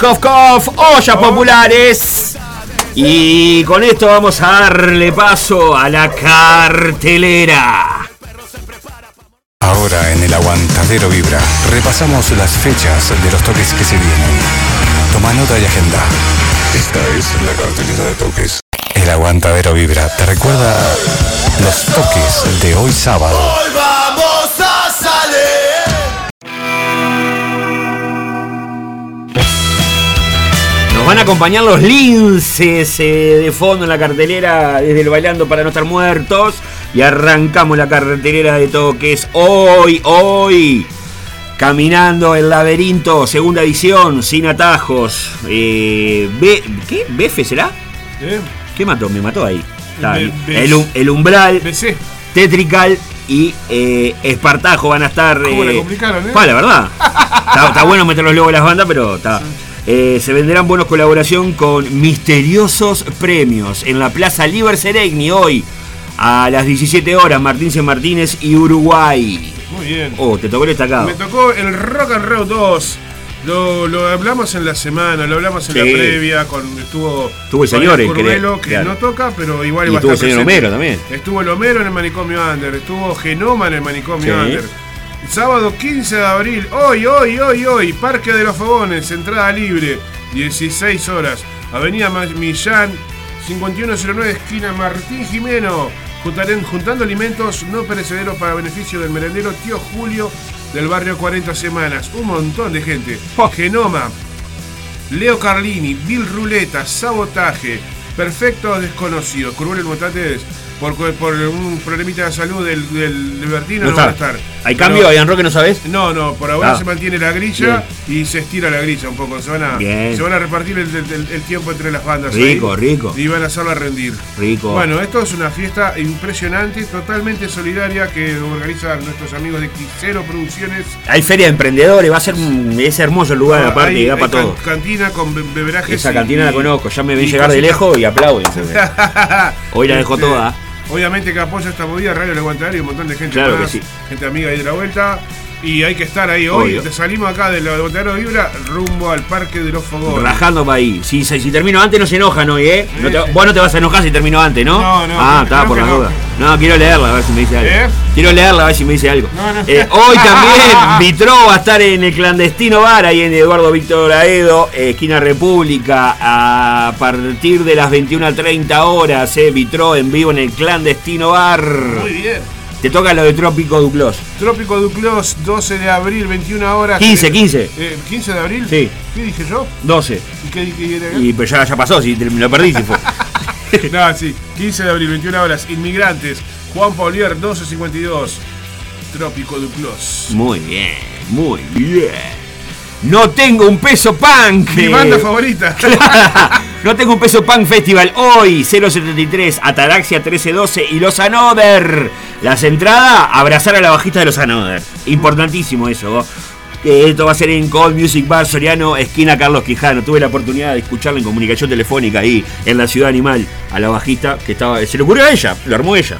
Speaker 8: Cof Cof, ollas populares. Y con esto vamos a darle paso a la cartelera.
Speaker 4: Ahora en el aguantadero Vibra repasamos las fechas de los toques que se vienen. Toma nota y agenda. Esta es la cartelera de toques. El aguantadero Vibra te recuerda los toques de hoy sábado.
Speaker 8: Van a acompañar los linces eh, de fondo en la cartelera desde el Bailando para no estar muertos. Y arrancamos la cartelera de toques hoy, hoy. Caminando el laberinto, segunda edición, sin atajos. Eh, B- ¿Qué? ¿Befe será?
Speaker 9: ¿Eh?
Speaker 8: ¿Qué mató? Me mató ahí. El, um- el umbral,
Speaker 9: BC.
Speaker 8: Tetrical y eh, Espartajo van a estar.
Speaker 9: ¿Cómo la complicaron, eh?
Speaker 8: pa, la verdad. está, está bueno meterlos luego en las bandas, pero está. Eh, se venderán buenos colaboración con misteriosos premios en la Plaza Liber Seregni hoy a las 17 horas. Martín C. Martínez y Uruguay.
Speaker 9: Muy bien.
Speaker 8: Oh, te tocó el destacado.
Speaker 9: Me tocó el Rock and Roll 2. Lo, lo hablamos en la semana, lo hablamos en
Speaker 8: Sí.
Speaker 9: la previa, con, estuvo,
Speaker 8: Estuvo el señor, el que
Speaker 9: Curvelo, que,
Speaker 8: claro.
Speaker 9: no toca, pero igual
Speaker 8: Y
Speaker 9: va a
Speaker 8: estuvo
Speaker 9: estar
Speaker 8: el señor
Speaker 9: presente.
Speaker 8: Homero también.
Speaker 9: Estuvo el Homero en el manicomio Under, estuvo Genoma en el manicomio
Speaker 8: Sí.
Speaker 9: Under. Sábado 15 de abril, hoy, hoy, hoy, hoy, Parque de los Fogones, entrada libre, 16 horas, Avenida Millán, 5109, esquina Martín Jimeno. Juntaren- juntando alimentos no perecederos para beneficio del merendero Tío Julio del barrio 40 Semanas. Un montón de gente. Genoma, Leo Carlini, Bill Ruleta, Sabotaje, Perfectos Desconocidos. Curvelo y Motates, por, por un problemita de salud del, del Libertino,
Speaker 8: No
Speaker 9: no, van a estar.
Speaker 8: ¿Hay
Speaker 9: Pero-
Speaker 8: cambio? ¿Hay Roque no sabes?
Speaker 9: No, no, por ahora
Speaker 8: Ah.
Speaker 9: se mantiene la grilla y se estira la grilla un poco. Se van a, se van a repartir el, el- el tiempo entre las bandas.
Speaker 8: Rico,
Speaker 9: ahí,
Speaker 8: rico.
Speaker 9: Y van a hacerla rendir.
Speaker 8: Rico.
Speaker 9: Bueno, esto es una fiesta impresionante, totalmente solidaria que organizan nuestros amigos de Quisero Producciones.
Speaker 8: Hay feria de emprendedores, va a ser un- es hermoso el lugar, aparte,
Speaker 9: Hay-
Speaker 8: y da
Speaker 9: hay
Speaker 8: para
Speaker 9: can-
Speaker 8: todo.
Speaker 9: Cantina con be- beberajes.
Speaker 8: Esa
Speaker 9: y-
Speaker 8: cantina la conozco, ya me
Speaker 9: y
Speaker 8: llegar de lejos y aplauden. Hoy la dejo
Speaker 9: Este,
Speaker 8: toda.
Speaker 9: Obviamente que apoya esta movida, Radio Le Aguantadero y un montón de gente
Speaker 8: Claro que sí.
Speaker 9: gente amiga ahí de la vuelta. Y hay que estar ahí hoy.
Speaker 8: Obvio.
Speaker 9: Te salimos acá del Aguantadero Vibra rumbo al Parque de los Fogones.
Speaker 8: Rajando para ahí. Si, si, si termino antes no se enojan hoy, ¿eh? No te-
Speaker 9: Sí.
Speaker 8: vos no te vas a enojar si termino antes, ¿no?
Speaker 9: No, no,
Speaker 8: Ah, está, por la
Speaker 9: no.
Speaker 8: duda. No, quiero leerla a ver si me dice algo.
Speaker 9: ¿Eh?
Speaker 8: Quiero leerla a ver si me dice algo.
Speaker 9: No, no.
Speaker 8: Eh, hoy también Vitro va a estar en el clandestino bar, ahí en Eduardo Víctor Aedo, eh, esquina República, a partir de las 21.30 horas, eh, Vitro en vivo en el clandestino bar.
Speaker 9: Muy bien.
Speaker 8: Te toca lo de Trópico Duclos.
Speaker 9: Trópico Duclos, 12 de abril, 21 horas.
Speaker 8: 15,
Speaker 9: Eh,
Speaker 8: 15.
Speaker 9: eh, ¿15 de abril?
Speaker 8: Sí.
Speaker 9: ¿Qué dije yo?
Speaker 8: 12.
Speaker 9: ¿Y qué dije?
Speaker 8: Y pero ya, ya pasó, si te- lo perdí si fue.
Speaker 9: no, sí. 15 de abril, 21 horas. Inmigrantes. Juan Paulier, 1252. Trópico Duclos.
Speaker 8: Muy bien, muy bien. No tengo un peso punk.
Speaker 9: Mi banda favorita.
Speaker 8: no tengo un peso punk festival hoy, 073, Ataraxia 1312 y Los Anoder. Las entradas, abrazar a la bajista de Los Anoder. Importantísimo eso. Esto va a ser en Cold Music Bar Soriano, esquina Carlos Quijano. Tuve la oportunidad de escucharla en comunicación telefónica ahí en la Ciudad Animal a la bajista que estaba. Se le ocurrió a ella, lo armó ella.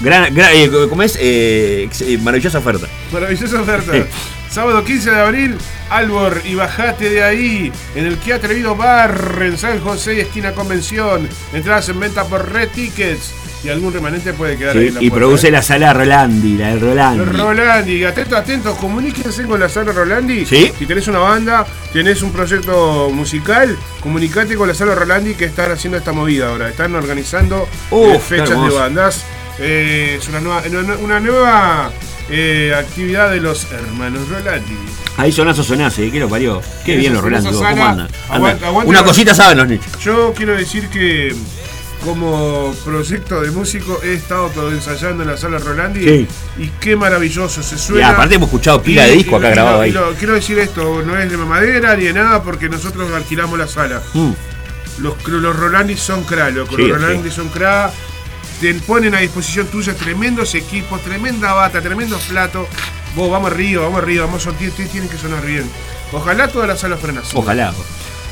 Speaker 8: Gran, gran- eh, ¿Cómo es? Eh, eh, maravillosa oferta.
Speaker 9: Maravillosa oferta.
Speaker 8: Sí.
Speaker 9: Sábado 15 de abril, Albor y bajate de ahí. En el que atrevido bar en San José, esquina Convención. Entradas en venta por Red Tickets. Y algún remanente puede quedar
Speaker 8: Sí,
Speaker 9: ahí en la
Speaker 8: y
Speaker 9: puerta,
Speaker 8: produce
Speaker 9: ¿eh?
Speaker 8: la sala Rolandi, la del Rolandi.
Speaker 9: Rolandi, atentos, atentos, comuníquense con la sala Rolandi.
Speaker 8: Sí.
Speaker 9: Si tenés una banda, tenés un proyecto musical, comunicate con la sala Rolandi que están haciendo esta movida ahora. Están organizando
Speaker 8: Uf,
Speaker 9: eh, fechas de bandas. Eh, es una nueva, una- nueva actividad de los hermanos Rolandi.
Speaker 8: Ahí sonazo sonase. ¿qué lo parió? Qué bien los Rolandi. ¿cómo andan?
Speaker 9: Aguanta-
Speaker 8: Andan.
Speaker 9: aguanta
Speaker 8: Una cosita saben los nichos.
Speaker 9: Yo quiero decir que como proyecto de músico he estado todo ensayando en la sala Rolandi
Speaker 8: Sí.
Speaker 9: y qué maravilloso se
Speaker 8: Y
Speaker 9: suena.
Speaker 8: aparte hemos escuchado pila
Speaker 9: Y-
Speaker 8: de disco
Speaker 9: y-
Speaker 8: acá
Speaker 9: y
Speaker 8: grabado ahí.
Speaker 9: y lo- quiero decir esto, no es de mamadera ni de nada porque nosotros alquilamos la sala.
Speaker 8: Mm.
Speaker 9: Los, los Rolandi son cra, loco.
Speaker 8: Sí,
Speaker 9: los
Speaker 8: sí.
Speaker 9: Rolandi son cra. Te ponen a disposición tuya tremendos equipos, tremenda bata, tremendos platos. Vos, vamos arriba, vamos arriba, vamos a tienen, tienen que sonar bien. Ojalá todas las salas frenas.
Speaker 8: Ojalá.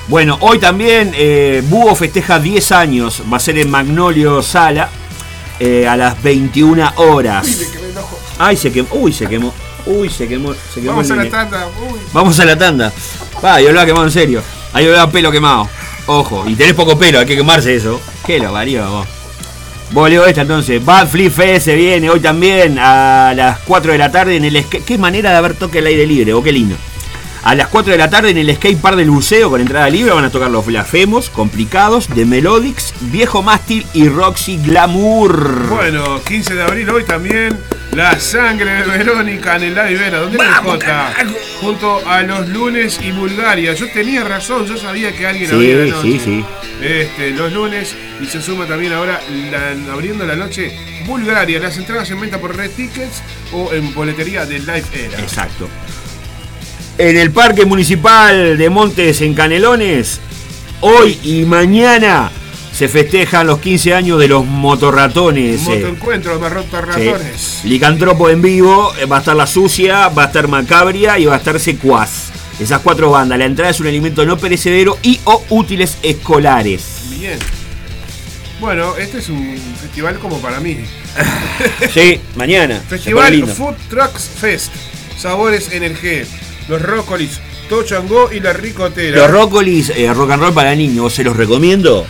Speaker 8: Bueno, hoy también eh, Búho festeja 10 años, va a ser en Magnolio Sala eh, a las 21 horas. Ay, se quemó. Uy, se quemó. Uy, se quemó, se quemó
Speaker 9: Vamos
Speaker 8: el
Speaker 9: a la tanda. Uy.
Speaker 8: Vamos a la tanda. Va, yo hablaba quemado en serio. Ahí hablaba pelo quemado. Ojo, y tenés poco pelo, hay que quemarse eso. ¿Qué lo varía vos? Vos esta entonces. Bad Flip Fest se viene hoy también a las 4 de la tarde en el. Qué manera de haber toque al aire libre, o qué lindo. A las 4 de la tarde en el skate park del buceo con entrada libre van a tocar los blasfemos, complicados, de Melodics, Viejo Mástil y Roxy Glamour.
Speaker 9: Bueno, 15 de abril hoy también. La sangre de Verónica en el Live Vera. ¿Dónde está Jota? Junto a los lunes y Bulgaria. Yo tenía razón, yo sabía que alguien
Speaker 8: Sí,
Speaker 9: abría la noche.
Speaker 8: sí, sí.
Speaker 9: Este, los lunes y se suma también ahora la- abriendo la noche Bulgaria. Las entradas en venta por Red Tickets o en boletería de Live Era.
Speaker 8: Exacto. En el Parque Municipal de Montes en Canelones, hoy y mañana se festejan los 15 años de los motorratones. eh.
Speaker 9: Motoencuentro, Marrota Ratones.
Speaker 8: Sí. Licantropo en vivo, eh, va a estar La Sucia, va a estar Macabria y va a estar Secuaz. Esas cuatro bandas. La entrada es un alimento no perecedero y o útiles escolares.
Speaker 9: Bien. Bueno, este es un festival como para mí.
Speaker 8: Sí, mañana.
Speaker 9: Festival. Food Trucks Fest. Sabores Energé. Los Rócolis, Tochangó y la Ricotera.
Speaker 8: Los Rócolis, eh, rock and roll para niños, se los recomiendo.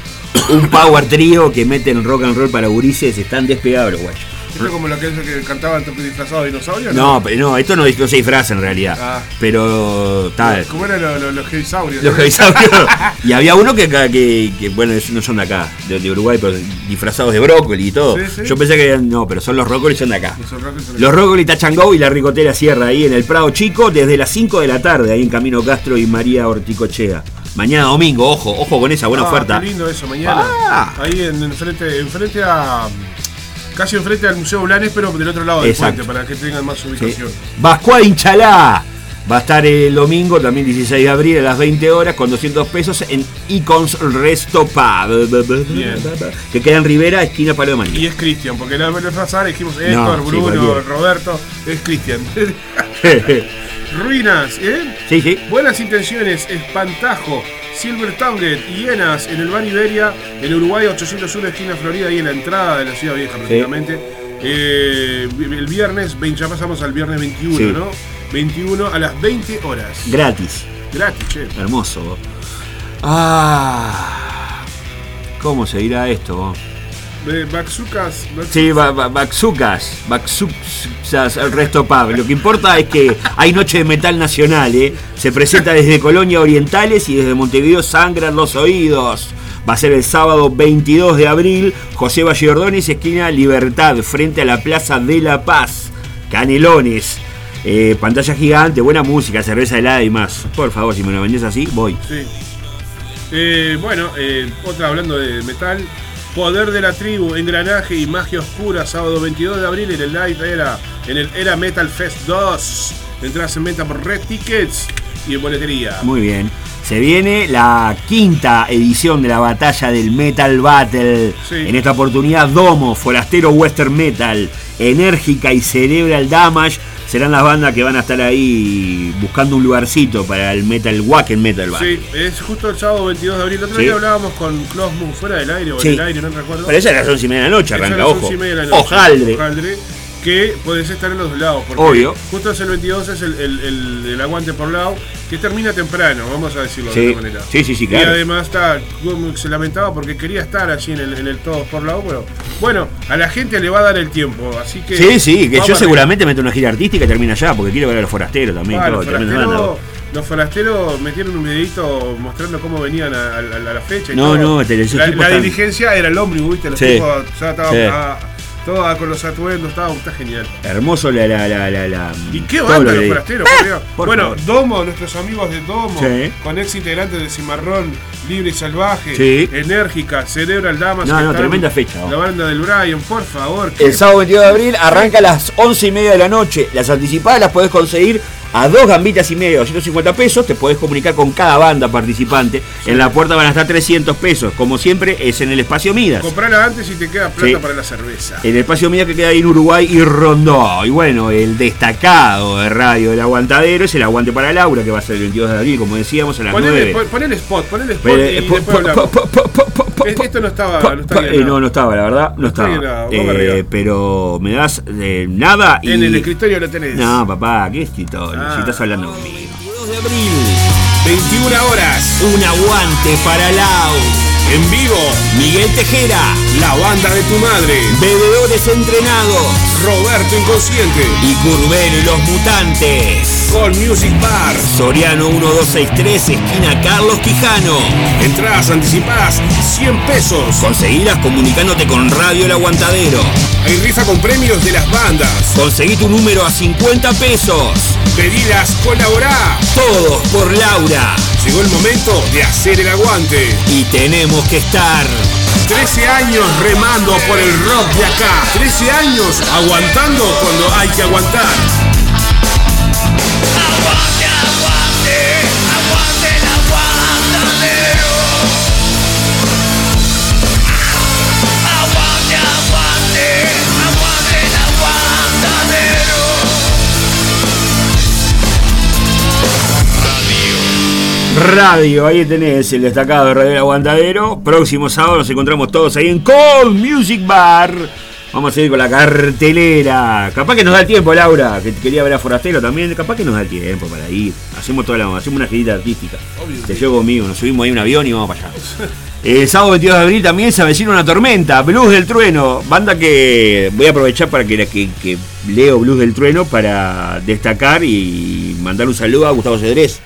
Speaker 8: Un power trío que meten rock and roll para gurises, están despegados los guayos.
Speaker 9: ¿Esto es como lo que, que cantaban disfrazados de dinosaurios?
Speaker 8: No, pero no, esto no, no se disfraza en realidad.
Speaker 9: Ah.
Speaker 8: Pero tal.
Speaker 9: ¿Cómo eran los, hebisaurios?
Speaker 8: Los hebisaurios. y había uno que, acá- que, que, bueno, no son de acá, de, de Uruguay, pero disfrazados de brócoli y todo.
Speaker 9: Sí, sí.
Speaker 8: Yo pensé que eran, no, pero son los rócolis, son de acá.
Speaker 9: Son-
Speaker 8: Los Rócoli Tachangó y la Ricotera Sierra ahí en el Prado Chico desde las 5 de la tarde, ahí en Camino Castro y María Horticochea. Mañana domingo, ojo, ojo con esa buena
Speaker 9: Ah,
Speaker 8: oferta.
Speaker 9: Qué lindo eso, mañana.
Speaker 8: Ah.
Speaker 9: Ahí en, en frente, en frente a. Casi enfrente al Museo Blanes, pero del otro lado del
Speaker 8: Exacto.
Speaker 9: puente, para que tengan más ubicación.
Speaker 8: Vascuá Inchalá. Va a estar el domingo, también 16 de abril, a las 20 horas, con 200 pesos en Icons Resto Pub.
Speaker 9: Bien.
Speaker 8: Que queda en Rivera, esquina Palo de Maní.
Speaker 9: Y es Cristian, porque la vez pasada dijimos Héctor,
Speaker 8: sí,
Speaker 9: Bruno. Roberto, es Cristian. Ruinas, ¿eh?
Speaker 8: Sí, sí.
Speaker 9: Buenas intenciones, Espantajo, Silver Tongue, Hienas en el Bar Iberia, en Uruguay 801 esquina Florida, ahí en la entrada de la ciudad vieja prácticamente. Eh, el viernes, 20, ya pasamos al viernes 21,
Speaker 8: Sí.
Speaker 9: ¿no? 21 a las 20 horas.
Speaker 8: Gratis.
Speaker 9: Gratis, che.
Speaker 8: Hermoso. Ah. ¿Cómo se dirá esto?
Speaker 9: Eh, Baxucas, Bax-
Speaker 8: Sí, ba- ba- Baxucas, Baxucas, el resto pub. Lo que importa es que hay Noche de Metal Nacional, ¿eh? Se presenta desde Colonia Orientales y desde Montevideo sangran los oídos. Va a ser el sábado 22 de abril, José Valle Ordóñez, esquina Libertad, frente a la Plaza de la Paz. Canelones. Eh, pantalla gigante, buena música, cerveza helada y más. Por favor, si me lo vendés así, voy.
Speaker 9: Sí. Eh, bueno, eh, otra hablando de metal. Poder de la tribu, engranaje y magia oscura, sábado 22 de abril en el Live Era, en el Era Metal Fest 2. Entradas en venta por Red Tickets y en boletería.
Speaker 8: Muy bien. Se viene la quinta edición de la batalla del Metal Battle.
Speaker 9: Sí.
Speaker 8: En esta oportunidad, Domo, Forastero Western Metal, Enérgica y Cerebral Damage serán las bandas que van a estar ahí buscando un lugarcito para el Metal Wacken Metal Battle.
Speaker 9: Sí, es justo el sábado 22 de abril. El otro
Speaker 8: Sí.
Speaker 9: día hablábamos con Klaus Moon fuera del aire o
Speaker 8: Sí.
Speaker 9: en el aire, no recuerdo.
Speaker 8: Pero esa es a las 11 y media de la noche, arranca, ojo.
Speaker 9: 11 y media de la noche.
Speaker 8: Ojaldre.
Speaker 9: Ojaldre, Que podés estar en los dos lados. Porque
Speaker 8: Obvio.
Speaker 9: Justo el 22, es el, el- el- el aguante por lado, que termina temprano, vamos a decirlo
Speaker 8: Sí.
Speaker 9: de esta manera.
Speaker 8: Sí, sí, sí,
Speaker 9: Y además está, se lamentaba porque quería estar allí en el, en el Todos por lado, pero bueno, a la gente le va a dar el tiempo, así que.
Speaker 8: Sí, sí, que yo seguramente meto una gira artística y termina allá, porque quiero ver a los forasteros también.
Speaker 9: Ah,
Speaker 8: todo,
Speaker 9: los, forasteros, los forasteros metieron un videito mostrando cómo venían a, a- a la fecha. y
Speaker 8: No,
Speaker 9: todo.
Speaker 8: no, este- esos
Speaker 9: la, la
Speaker 8: están-
Speaker 9: diligencia era el ómnibus, ¿viste? Los
Speaker 8: Sí.
Speaker 9: tipos ya estaban
Speaker 8: Sí.
Speaker 9: Todos con los atuendos, estaba, está genial.
Speaker 8: Hermoso la. la, la, la, la-
Speaker 9: ¿Y qué banda
Speaker 8: lo
Speaker 9: los forasteros? por bueno,
Speaker 8: favor.
Speaker 9: Domo, nuestros amigos de Domo,
Speaker 8: Sí.
Speaker 9: con ex integrantes de Cimarrón, Libre y Salvaje,
Speaker 8: Sí.
Speaker 9: Enérgica, Cerebral Damas.
Speaker 8: No, no,
Speaker 9: están-
Speaker 8: tremenda fecha.
Speaker 9: La banda del Brian, por favor.
Speaker 8: El sábado 22 de abril arranca a las 11 y media de la noche. Las anticipadas las podés conseguir A dos gambitas y media, 250 pesos, te podés comunicar con cada banda participante. En la puerta van a estar 300 pesos. Como siempre, es en el espacio Midas.
Speaker 9: Comprala antes y te queda plata
Speaker 8: Sí.
Speaker 9: para la cerveza.
Speaker 8: El espacio Midas que queda ahí en Uruguay y Rondó. Y bueno, el destacado de radio del aguantadero es el Aguante para Laura, que va a ser el 22 de abril, como decíamos, a las
Speaker 9: Ponele,
Speaker 8: 9.
Speaker 9: pon- ponele spot, ponele spot
Speaker 8: Ponele-
Speaker 9: y
Speaker 8: po- po- po-
Speaker 9: Es- Esto no estaba, no
Speaker 8: eh, no, no estaba, la verdad, no estaba. Eh, pero me das eh, nada y.
Speaker 9: En el escritorio lo tenés.
Speaker 8: No, papá, ¿qué escritorio?
Speaker 9: Ah.
Speaker 8: Si estás hablando conmigo.
Speaker 5: 2 de abril,
Speaker 9: 21 horas.
Speaker 5: un aguante para Lau.
Speaker 9: En vivo.
Speaker 5: Miguel Tejera,
Speaker 9: La banda de tu madre.
Speaker 5: bebedores entrenados
Speaker 9: Roberto Inconsciente.
Speaker 5: y Curbero y los mutantes.
Speaker 9: Music Bar.
Speaker 5: Soriano 1263, esquina Carlos Quijano.
Speaker 9: Entradas anticipadas 100 pesos.
Speaker 5: Conseguilas comunicándote con Radio El Aguantadero.
Speaker 9: Hay rifa con premios de las bandas.
Speaker 5: Conseguí tu número a 50 pesos.
Speaker 9: Pedilas, colaborá.
Speaker 5: Todos por Laura.
Speaker 9: Llegó el momento de hacer el aguante.
Speaker 5: Y tenemos que estar
Speaker 9: 13 años remando por el rock de acá. 13 años aguantando cuando hay que aguantar.
Speaker 8: Radio, ahí tenés el destacado de Radio El Aguantadero. Próximo sábado nos encontramos todos ahí en Cold Music Bar. Vamos a seguir con la cartelera. Capaz que nos da el tiempo, Laura, que quería ver a Forastero también. Capaz que nos da el tiempo para ir. Hacemos toda la, hacemos una girita artística. Te llevo conmigo, nos subimos ahí un avión y vamos para allá. El sábado 22 de abril también se avecina una tormenta, Blues del Trueno, banda que voy a aprovechar para que, que, que leo Blues del Trueno para destacar y mandar un saludo a Gustavo Cedrés,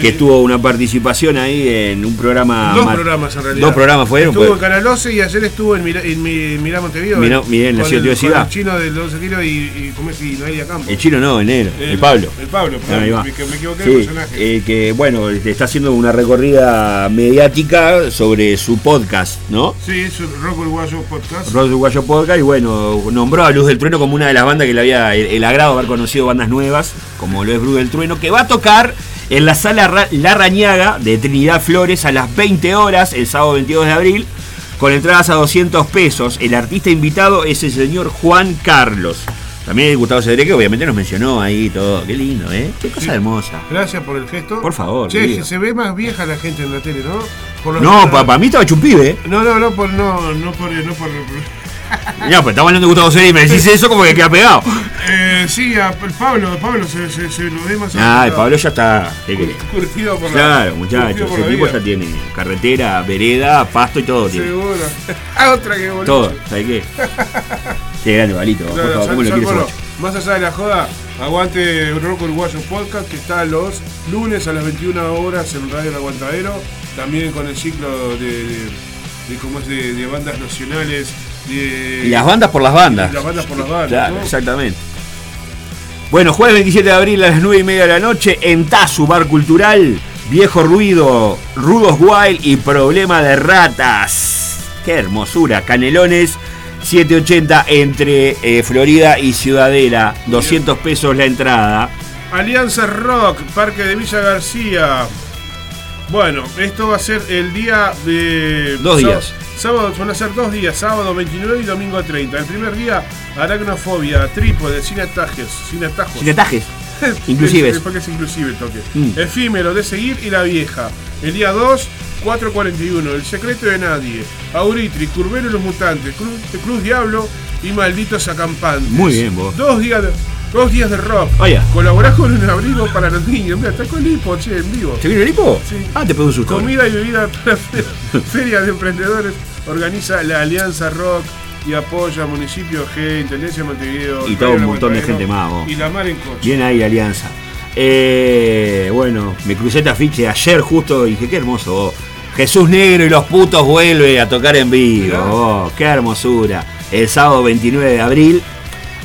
Speaker 8: que tuvo una participación ahí en un programa.
Speaker 9: Dos
Speaker 8: ma-
Speaker 9: programas en realidad.
Speaker 8: Dos programas fueron.
Speaker 9: Estuvo
Speaker 8: fue-
Speaker 9: en Canal 11 y ayer estuvo en Mirá, en Mi- Mirá Montevideo.
Speaker 8: Mirá- Mirá en la ciudad de Ciudad.
Speaker 9: El chino del 12 kilos y, y, ¿cómo es? y Noelia Campos.
Speaker 8: El chino no, el negro, el, Pablo.
Speaker 9: El Pablo, perdón,
Speaker 8: Ahí va.
Speaker 9: me, me equivoqué
Speaker 8: Sí,
Speaker 9: del personaje.
Speaker 8: eh, que bueno, este, está haciendo una recorrida mediática sobre su podcast, ¿no?
Speaker 9: Sí, es Rock Uruguayo Podcast.
Speaker 8: Rock Uruguayo Podcast y bueno, nombró a Luz del Trueno como una de las bandas que le había el, el agrado haber conocido bandas nuevas, como lo es Luz del Trueno, que va a tocar en la sala Ra- La Rañaga de Trinidad Flores a las 20 horas el sábado 22 de abril, con entradas a 200 pesos. El artista invitado es el señor Juan Carlos. También Gustavo Cedré, que obviamente nos mencionó ahí todo. Qué lindo, ¿eh? Qué cosa hermosa.
Speaker 9: Gracias por el gesto.
Speaker 8: Por favor,
Speaker 9: Che, se ve más vieja la gente en la tele, ¿no? Por
Speaker 8: No, para mí estaba hecho un pibe, ¿eh?
Speaker 9: No, no, no, por, no, no por, no por.
Speaker 8: No, pues estamos hablando de Gustavo y me decís eso como que queda pegado.
Speaker 9: Eh, sí, a Pablo, Pablo se, se, se lo ve más
Speaker 8: Ah, el. Pablo ya está. ¿qué querés?
Speaker 9: Curtido por la-
Speaker 8: Claro, muchachos, ese tipo ya tiene carretera, vereda, pasto y todo tiene.
Speaker 9: Seguro. Ah, otra que boliche.
Speaker 8: Todo, ¿sabes qué? Qué grande, Balito.
Speaker 9: Más allá de la joda, aguante Rock Uruguayo Podcast que está los lunes a las 21 horas en Radio El Aguantadero. También con el ciclo de, de, de cómo es de, de bandas nacionales. De,
Speaker 8: Y las bandas por las bandas.
Speaker 9: Y las bandas por las bandas.
Speaker 8: Claro,
Speaker 9: ¿no?
Speaker 8: exactamente. Bueno, jueves 27 de abril a las 9 y media de la noche en Tazu, Bar Cultural. Viejo Ruido, Rudos Wild y Problema de Ratas. Qué hermosura. Canelones 780 entre eh, Florida y Ciudadela. 200 pesos la entrada.
Speaker 9: Alianza Rock, Parque de Villa García. Bueno, esto va a ser el día de.
Speaker 8: Dos
Speaker 9: sábado-
Speaker 8: días.
Speaker 9: Sábado, van a ser dos días, sábado 29 y domingo 30. El primer día, aracnofobia, trípode, sin atajes, sin atajos.
Speaker 8: Sin atajes. Inclusives.
Speaker 9: Es es inclusive el toque.
Speaker 8: Mm.
Speaker 9: Efímero, de seguir y la vieja. El día 2, 441, El secreto de nadie. Auritri, Curbero y los mutantes, Cruz, Cruz Diablo y Malditos acampantes.
Speaker 8: Muy bien, vos.
Speaker 9: Dos días de, dos días de rock.
Speaker 8: Vaya.
Speaker 9: Colaborás con un abrigo para los niños. Mira, está con Lipo, che, en vivo.
Speaker 8: ¿Se vino el hipo?
Speaker 9: Sí.
Speaker 8: Ah, te un susto.
Speaker 9: Comida y bebida para fe- Feria de Emprendedores. Organiza la Alianza Rock y apoya Municipio G, Intendencia de Montevideo.
Speaker 8: Y todo un montón de gente más, vos.
Speaker 9: Y la mar en coche.
Speaker 8: Bien ahí, Alianza. Eh, bueno, me crucé este afiche ayer justo y dije, qué hermoso. vos. Jesús Negro y los putos vuelve a tocar en vivo. vos, qué hermosura. El sábado 29 de abril,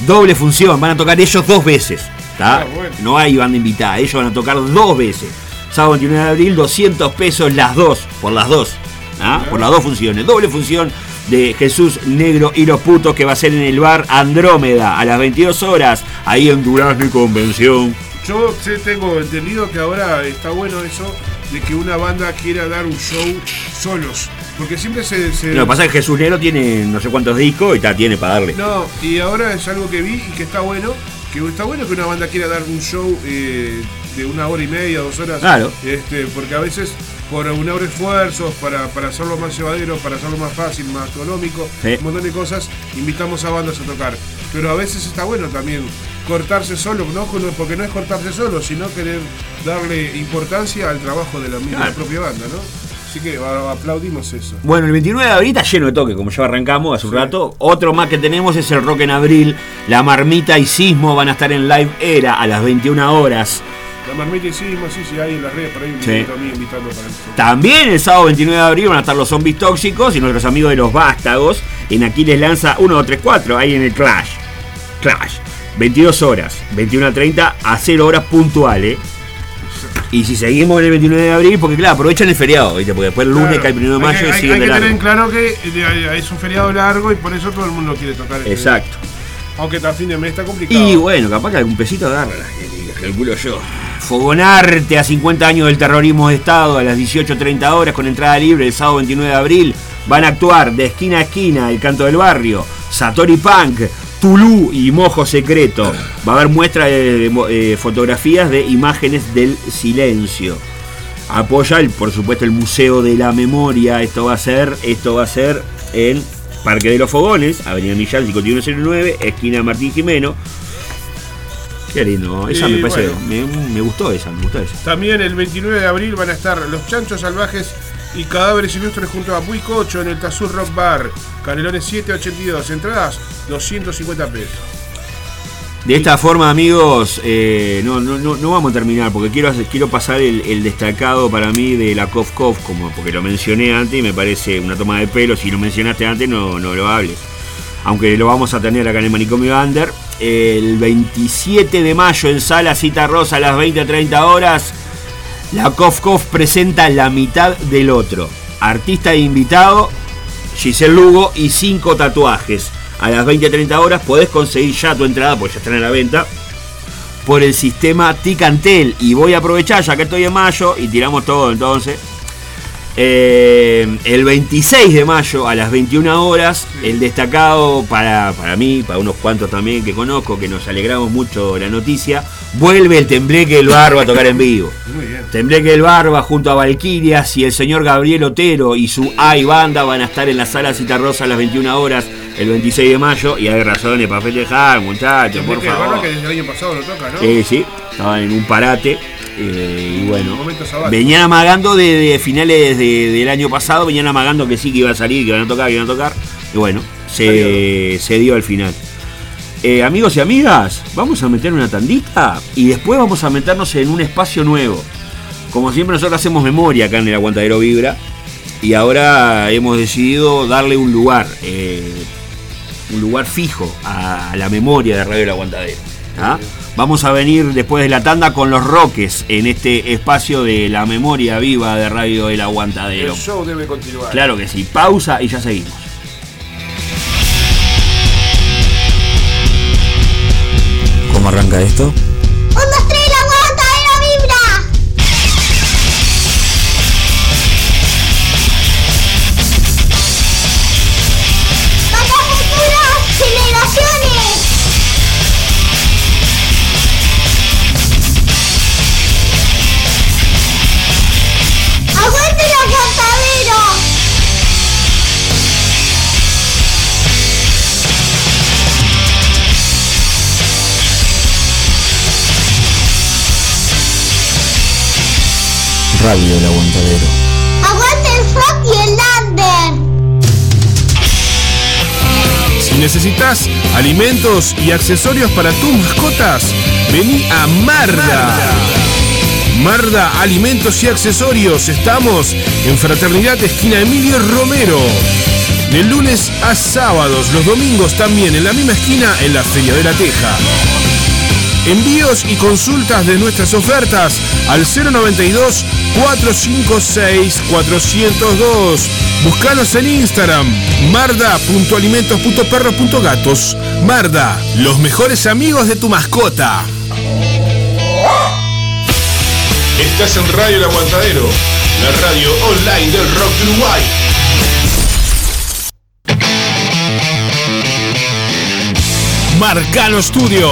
Speaker 8: doble función. Van a tocar ellos dos veces.
Speaker 9: Ah, bueno.
Speaker 8: No hay banda invitada, ellos van a tocar dos veces. Sábado 29 de abril, 200 pesos las dos, por las dos. ¿ah? Por las dos funciones. Doble función de Jesús Negro y los putos que va a ser en el bar Andrómeda a las 22 horas, ahí en Durazno y Convención.
Speaker 9: Yo sé, tengo entendido que ahora está bueno eso de que una banda quiera dar un show solos. Porque siempre se. se-
Speaker 8: Lo que pasa es que Jesús Nero tiene no sé cuántos discos y ta, tiene para darle.
Speaker 9: No, y ahora es algo que vi y que está bueno. Que está bueno que una banda quiera dar un show eh, de una hora y media, dos horas.
Speaker 8: Claro.
Speaker 9: Este, porque a veces, por unir esfuerzos, para, para hacerlo más llevadero, para hacerlo más fácil, más económico,
Speaker 8: Sí.
Speaker 9: un montón de cosas, invitamos a bandas a tocar. Pero a veces está bueno también cortarse solo, ¿no? porque no es cortarse solo, sino querer darle importancia al trabajo de la, misma-
Speaker 8: Claro.
Speaker 9: propia banda, ¿no? Así que aplaudimos eso.
Speaker 8: Bueno, el 29 de abril está lleno de toque, como ya arrancamos hace un rato. Otro más que tenemos es el Rock en Abril. La Marmita y Sismo van a estar en Live Era a las 21 horas.
Speaker 9: La marmita y sí, sí, sí, hay en las redes por ahí un
Speaker 8: Sí.
Speaker 9: video también invitando para eso.
Speaker 8: También el sábado 29 de abril van a estar los zombies tóxicos y nuestros amigos de los vástagos. En Aquiles lanza 1, 2, 3, 4, ahí en el Clash. Clash. 22 horas, 21 a 30 a 0 horas puntuales. Y si seguimos en el 29 de abril, porque claro, aprovechan el feriado, ¿viste? Porque después el lunes
Speaker 9: Claro.
Speaker 8: cae el 1 de
Speaker 9: Hay
Speaker 8: mayo
Speaker 9: que-
Speaker 8: y
Speaker 9: hay,
Speaker 8: siguen
Speaker 9: hay
Speaker 8: de
Speaker 9: que
Speaker 8: largo.
Speaker 9: tener en claro que eh, es un feriado largo y por eso todo el mundo quiere tocar. este-
Speaker 8: Exacto.
Speaker 9: Aunque a fin de mes está complicado.
Speaker 8: Y bueno, capaz que algún pesito agarra calculo yo. Fogonarte a 50 años del terrorismo de Estado a las 18.30 horas con entrada libre el sábado 29 de abril. Van a actuar de esquina a esquina El Canto del Barrio, Satori Punk, Tulú y Mojo Secreto. Va a haber muestra de, eh, fotografías de imágenes del silencio. Apoya, el, por supuesto, el Museo de la Memoria. Esto va a ser, esto va a ser en Parque de los Fogones, Avenida Millán 5109, esquina Martín Jimeno. Qué lindo, esa
Speaker 9: Y
Speaker 8: me parece,
Speaker 9: bueno.
Speaker 8: me, me gustó esa, me gustó esa.
Speaker 9: También el 29 de abril van a estar Los Chanchos Salvajes y Cadáveres Ilustres junto a Buicocho en el Tazur Rock Bar. Canelones 782. Entradas 250 pesos.
Speaker 8: De esta forma, amigos, eh, no, no, no, vamos a terminar porque quiero, quiero pasar el, el destacado para mí de la Kof Kof, como porque lo mencioné antes y me parece una toma de pelo. Si lo mencionaste antes, no, no lo hables. Aunque lo vamos a tener acá en el Manicomio Under. El 27 de mayo en Sala Cita Rosa a las 20-30 horas. La Kof Kof presenta la mitad del otro. Artista e invitado, Giselle Lugo y cinco tatuajes. A las 20-30 horas podés conseguir ya tu entrada, porque ya están a la venta, por el sistema Ticantel. Y voy a aprovechar, ya que estoy en mayo, y tiramos todo entonces. Eh, el 26 de mayo a las 21 horas, el destacado para, para mí, para unos cuantos también que conozco, que nos alegramos mucho la noticia, vuelve el Tembleque del Barba a tocar en vivo.
Speaker 9: Muy bien.
Speaker 8: Tembleque del Barba junto a Valquirias y el señor Gabriel Otero y su AI Banda van a estar en la sala Citarrosa a las 21 horas el 26 de mayo y hay razones para festejar, muchachos, por
Speaker 9: Este barba
Speaker 8: favor.
Speaker 9: que desde el año pasado lo toca, ¿no?
Speaker 8: Sí, sí, estaban en un parate eh, y bueno, venían amagando de, finales de- del año pasado, venían amagando que sí que iba a salir, que iban a tocar, que iban a tocar y bueno, se, se dio al final. Eh, amigos y amigas, vamos a meter una tandita y después vamos a meternos en un espacio nuevo. Como siempre nosotros hacemos memoria acá en el Aguantadero Vibra y ahora hemos decidido darle un lugar, eh, un lugar fijo a la memoria de Radio El Aguantadero. ¿ah? Vamos a venir después de la tanda con los Roques en este espacio de la memoria viva de Radio El Aguantadero.
Speaker 9: El show debe continuar.
Speaker 8: Claro que sí, pausa y ya seguimos.
Speaker 4: Arranca esto? Radio El Aguantadero.
Speaker 15: ¡Aguante el rock y el under!
Speaker 9: Si necesitas alimentos y accesorios para tus mascotas, vení a Marda. Marda Alimentos y Accesorios. Estamos en Fraternidad Esquina Emilio Romero. De lunes a sábados, los domingos también en la misma esquina en la Feria de la Teja. Envíos y consultas de nuestras ofertas al 092 456 402. Búscanos en Instagram marda.alimentos.perros.gatos. Marda, los mejores amigos de tu mascota.
Speaker 16: Estás en Radio El Aguantadero, la radio online del rock de Uruguay.
Speaker 9: Marcano Studio.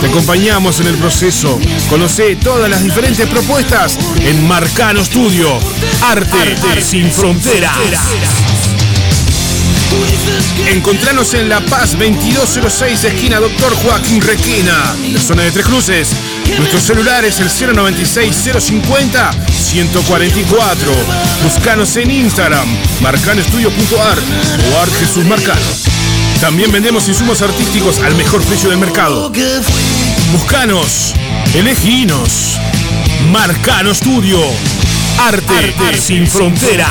Speaker 9: Te acompañamos en el proceso. Conoce todas las diferentes propuestas en Marcano Studio. Arte, sin fronteras. Encontranos en La Paz 2206, esquina Doctor Joaquín Requena, en la zona de Tres Cruces. Nuestro celular es el 096-050-144. Buscanos en Instagram, marcanoestudio.art o Art Jesús Marcano. También vendemos insumos artísticos al mejor precio del mercado. Buscanos, eleginos. Marcano Studio. Arte, sin fronteras.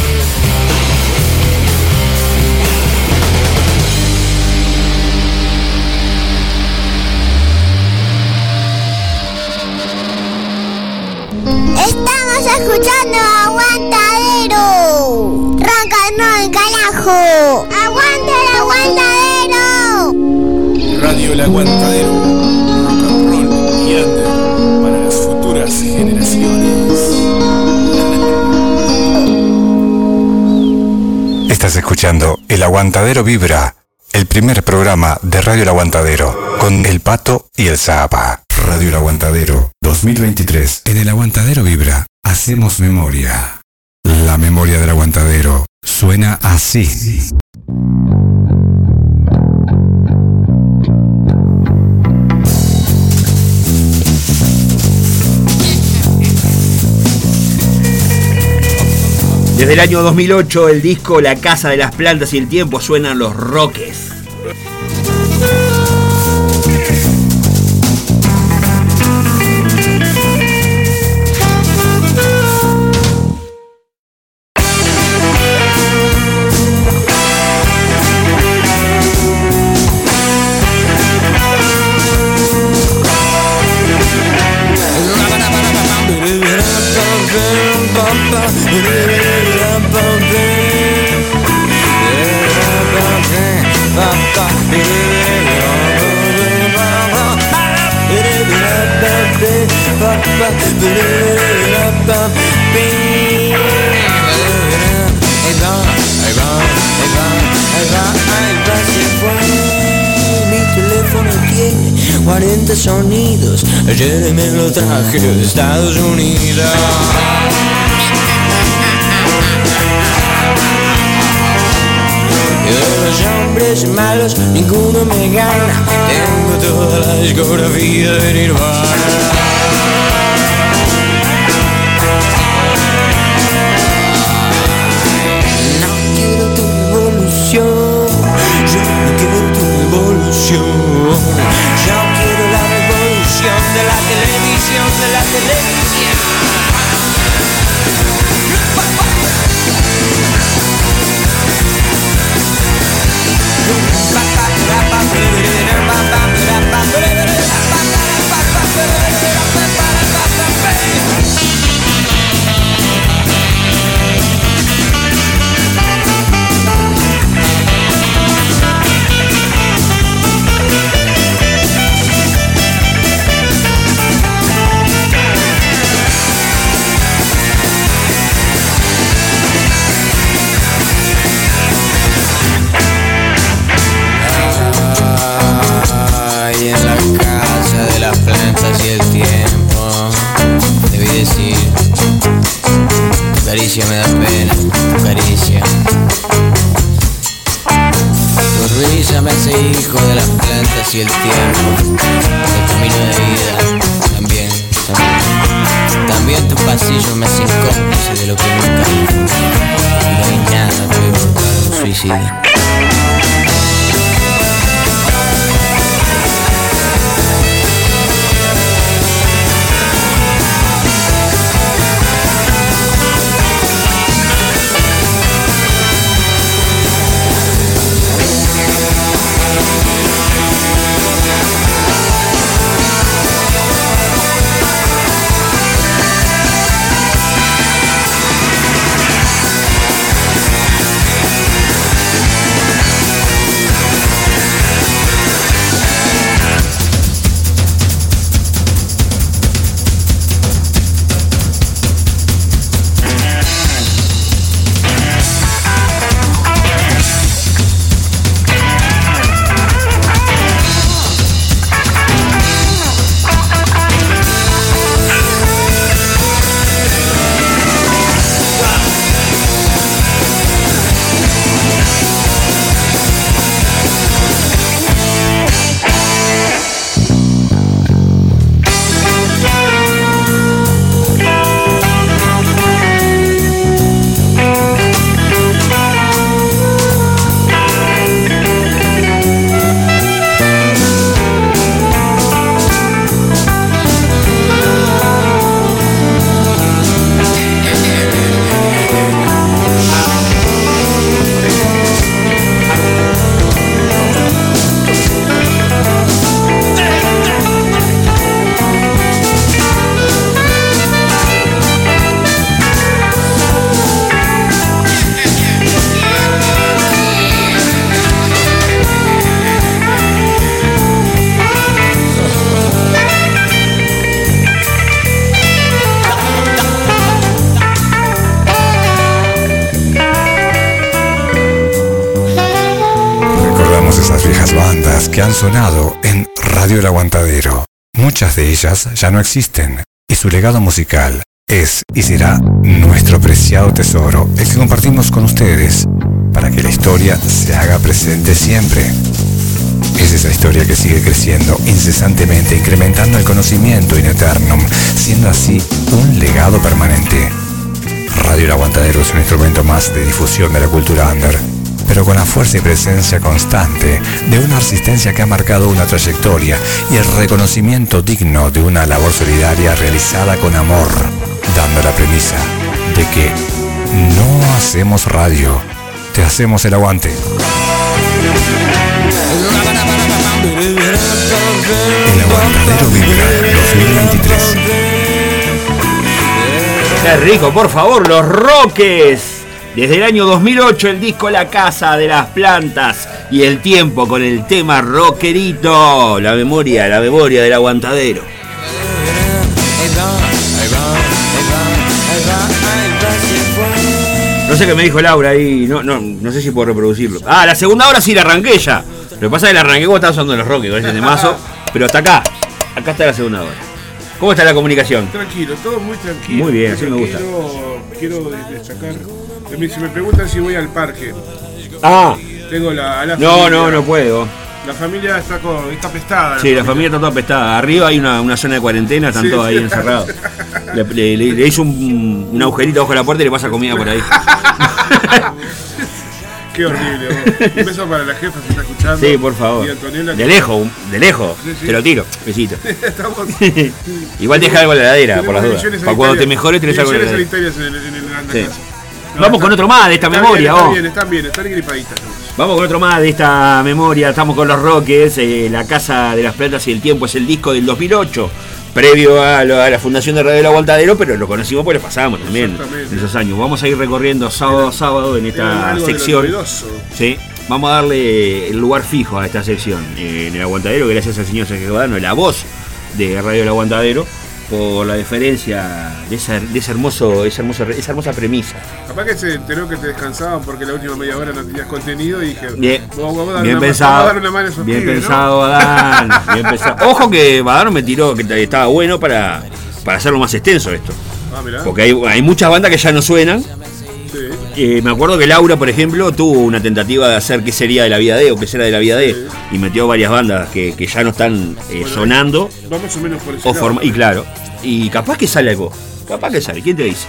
Speaker 15: El carajo. Aguanta el aguantadero.
Speaker 9: Radio El Aguantadero. Rock and roll y under para las futuras generaciones.
Speaker 4: Estás escuchando El Aguantadero Vibra, el primer programa de Radio El Aguantadero, con El Pato y el Zapa. Radio El Aguantadero 2023. En El Aguantadero Vibra, hacemos memoria. La memoria del aguantadero suena así.
Speaker 8: Desde el año 2008, el disco La Casa de las Plantas y el Tiempo suenan los roques.
Speaker 17: 40 sonidos. Ayer me lo traje de Estados Unidos. De los hombres malos ninguno me gana. Tengo toda la discografía de Nirvana.
Speaker 4: Que han sonado en Radio El Aguantadero. Muchas de ellas ya no existen y su legado musical es y será nuestro preciado tesoro, el que compartimos con ustedes para que la historia se haga presente siempre. Es esa historia que sigue creciendo incesantemente, incrementando el conocimiento in eternum, siendo así un legado permanente. Radio El Aguantadero es un instrumento más de difusión de la cultura under, pero con la fuerza y presencia constante de una resistencia que ha marcado una trayectoria y el reconocimiento digno de una labor solidaria realizada con amor, dando la premisa de que no hacemos radio, te hacemos el aguante. El Aguantadero Vibra 2023.
Speaker 8: Qué rico, por favor, los Roques. Desde el año 2008 el disco La Casa de las Plantas y el tiempo con el tema rockerito. La memoria, la memoria del aguantadero. No sé qué me dijo Laura ahí, no, no, no sé si puedo reproducirlo. Ah, la segunda hora sí la arranqué ya. Lo que pasa es que la arranqué cuando estaba usando los Roques, con ese temazo. Pero hasta acá, acá está la segunda hora. ¿Cómo está la comunicación?
Speaker 9: Tranquilo, todo muy tranquilo.
Speaker 8: Muy bien,
Speaker 9: muy
Speaker 8: así me gusta.
Speaker 9: Quiero destacar. Si me preguntan si voy al parque,
Speaker 8: Ah,
Speaker 9: tengo la.
Speaker 8: no,
Speaker 9: familia-
Speaker 8: no, no puedo.
Speaker 9: La familia está, con, está pestada.
Speaker 8: Sí, la familia está toda apestada. Arriba hay una, una zona de cuarentena, están
Speaker 9: Sí,
Speaker 8: todos ahí encerrados. Le, le- hizo un, un agujerito bajo la puerta y le pasa comida por ahí.
Speaker 9: Qué horrible. vos. Un beso para la jefa si está escuchando.
Speaker 8: Sí, por favor.
Speaker 9: Antonella.
Speaker 8: De lejos, de lejos.
Speaker 9: Sí, sí.
Speaker 8: Te lo tiro. Besito.
Speaker 9: Estamos.
Speaker 8: Igual deja algo en la heladera, por las dudas. Para cuando te mejores tenés algo en la heladera.
Speaker 9: en el, en el- en
Speaker 8: Sí. Vamos con otro más de esta
Speaker 9: Está
Speaker 8: memoria,
Speaker 9: bien, está
Speaker 8: vos.
Speaker 9: bien, están bien, están gripaditas.
Speaker 8: Vamos con otro más de esta memoria. Estamos con los Roques, eh, La Casa de las Plantas y el Tiempo es el disco del 2008, previo a, lo- a la fundación de Radio El Aguantadero, pero lo conocimos porque lo pasábamos también en esos años. Vamos a ir recorriendo sábado a sábado en esta sección. Sí, vamos a darle el lugar fijo a esta sección eh, en el Aguantadero, gracias al señor Sergio Badano, la voz de Radio El Aguantadero, por la deferencia de esa, de ese hermoso, esa, hermosa, esa hermosa premisa.
Speaker 9: Capaz que se enteró que te descansaban porque la última media hora no tenías contenido y dije,
Speaker 8: Bien, bien
Speaker 9: una,
Speaker 8: pensado.
Speaker 9: vamos a darle una mano a esos
Speaker 8: bien
Speaker 9: pibes, ¿no?
Speaker 8: pensado, Badán. Bien pensado. Ojo que Badano me tiró que estaba bueno para, para hacerlo más extenso esto.
Speaker 9: Ah.
Speaker 8: Porque hay, hay muchas bandas que ya no suenan. Eh, me acuerdo que Laura, por ejemplo, tuvo una tentativa de hacer qué sería de la vida de o qué será de la vida de y metió varias bandas que, que ya no están eh, sonando
Speaker 9: Va más o menos por
Speaker 8: o
Speaker 9: lado.
Speaker 8: y claro, y capaz que sale algo, capaz que sale, ¿quién te dice?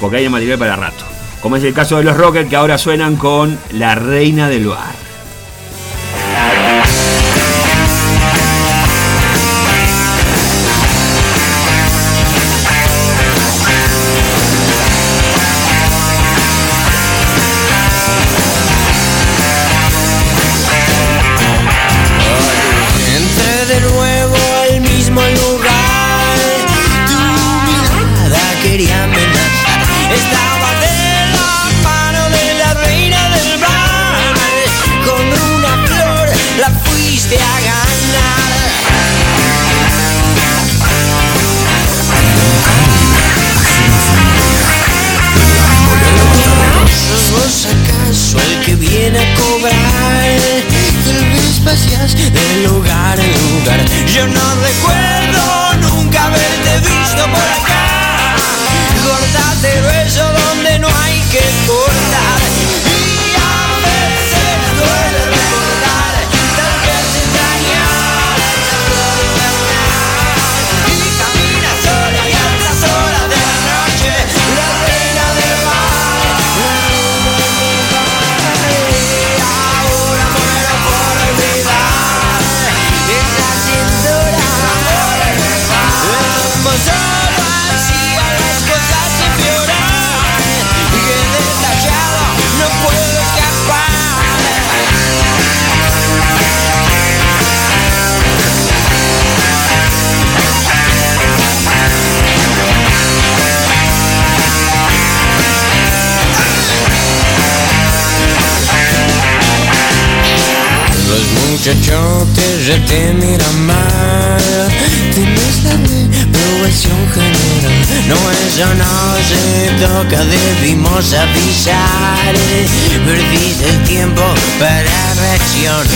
Speaker 8: Porque hay material para rato. Como es el caso de los Rockets que ahora suenan con La Reina del Bar.
Speaker 12: De lugar te miran mal Tienes la reprobación general No, eso no se toca, debimos avisar Perdiste el tiempo para reaccionar.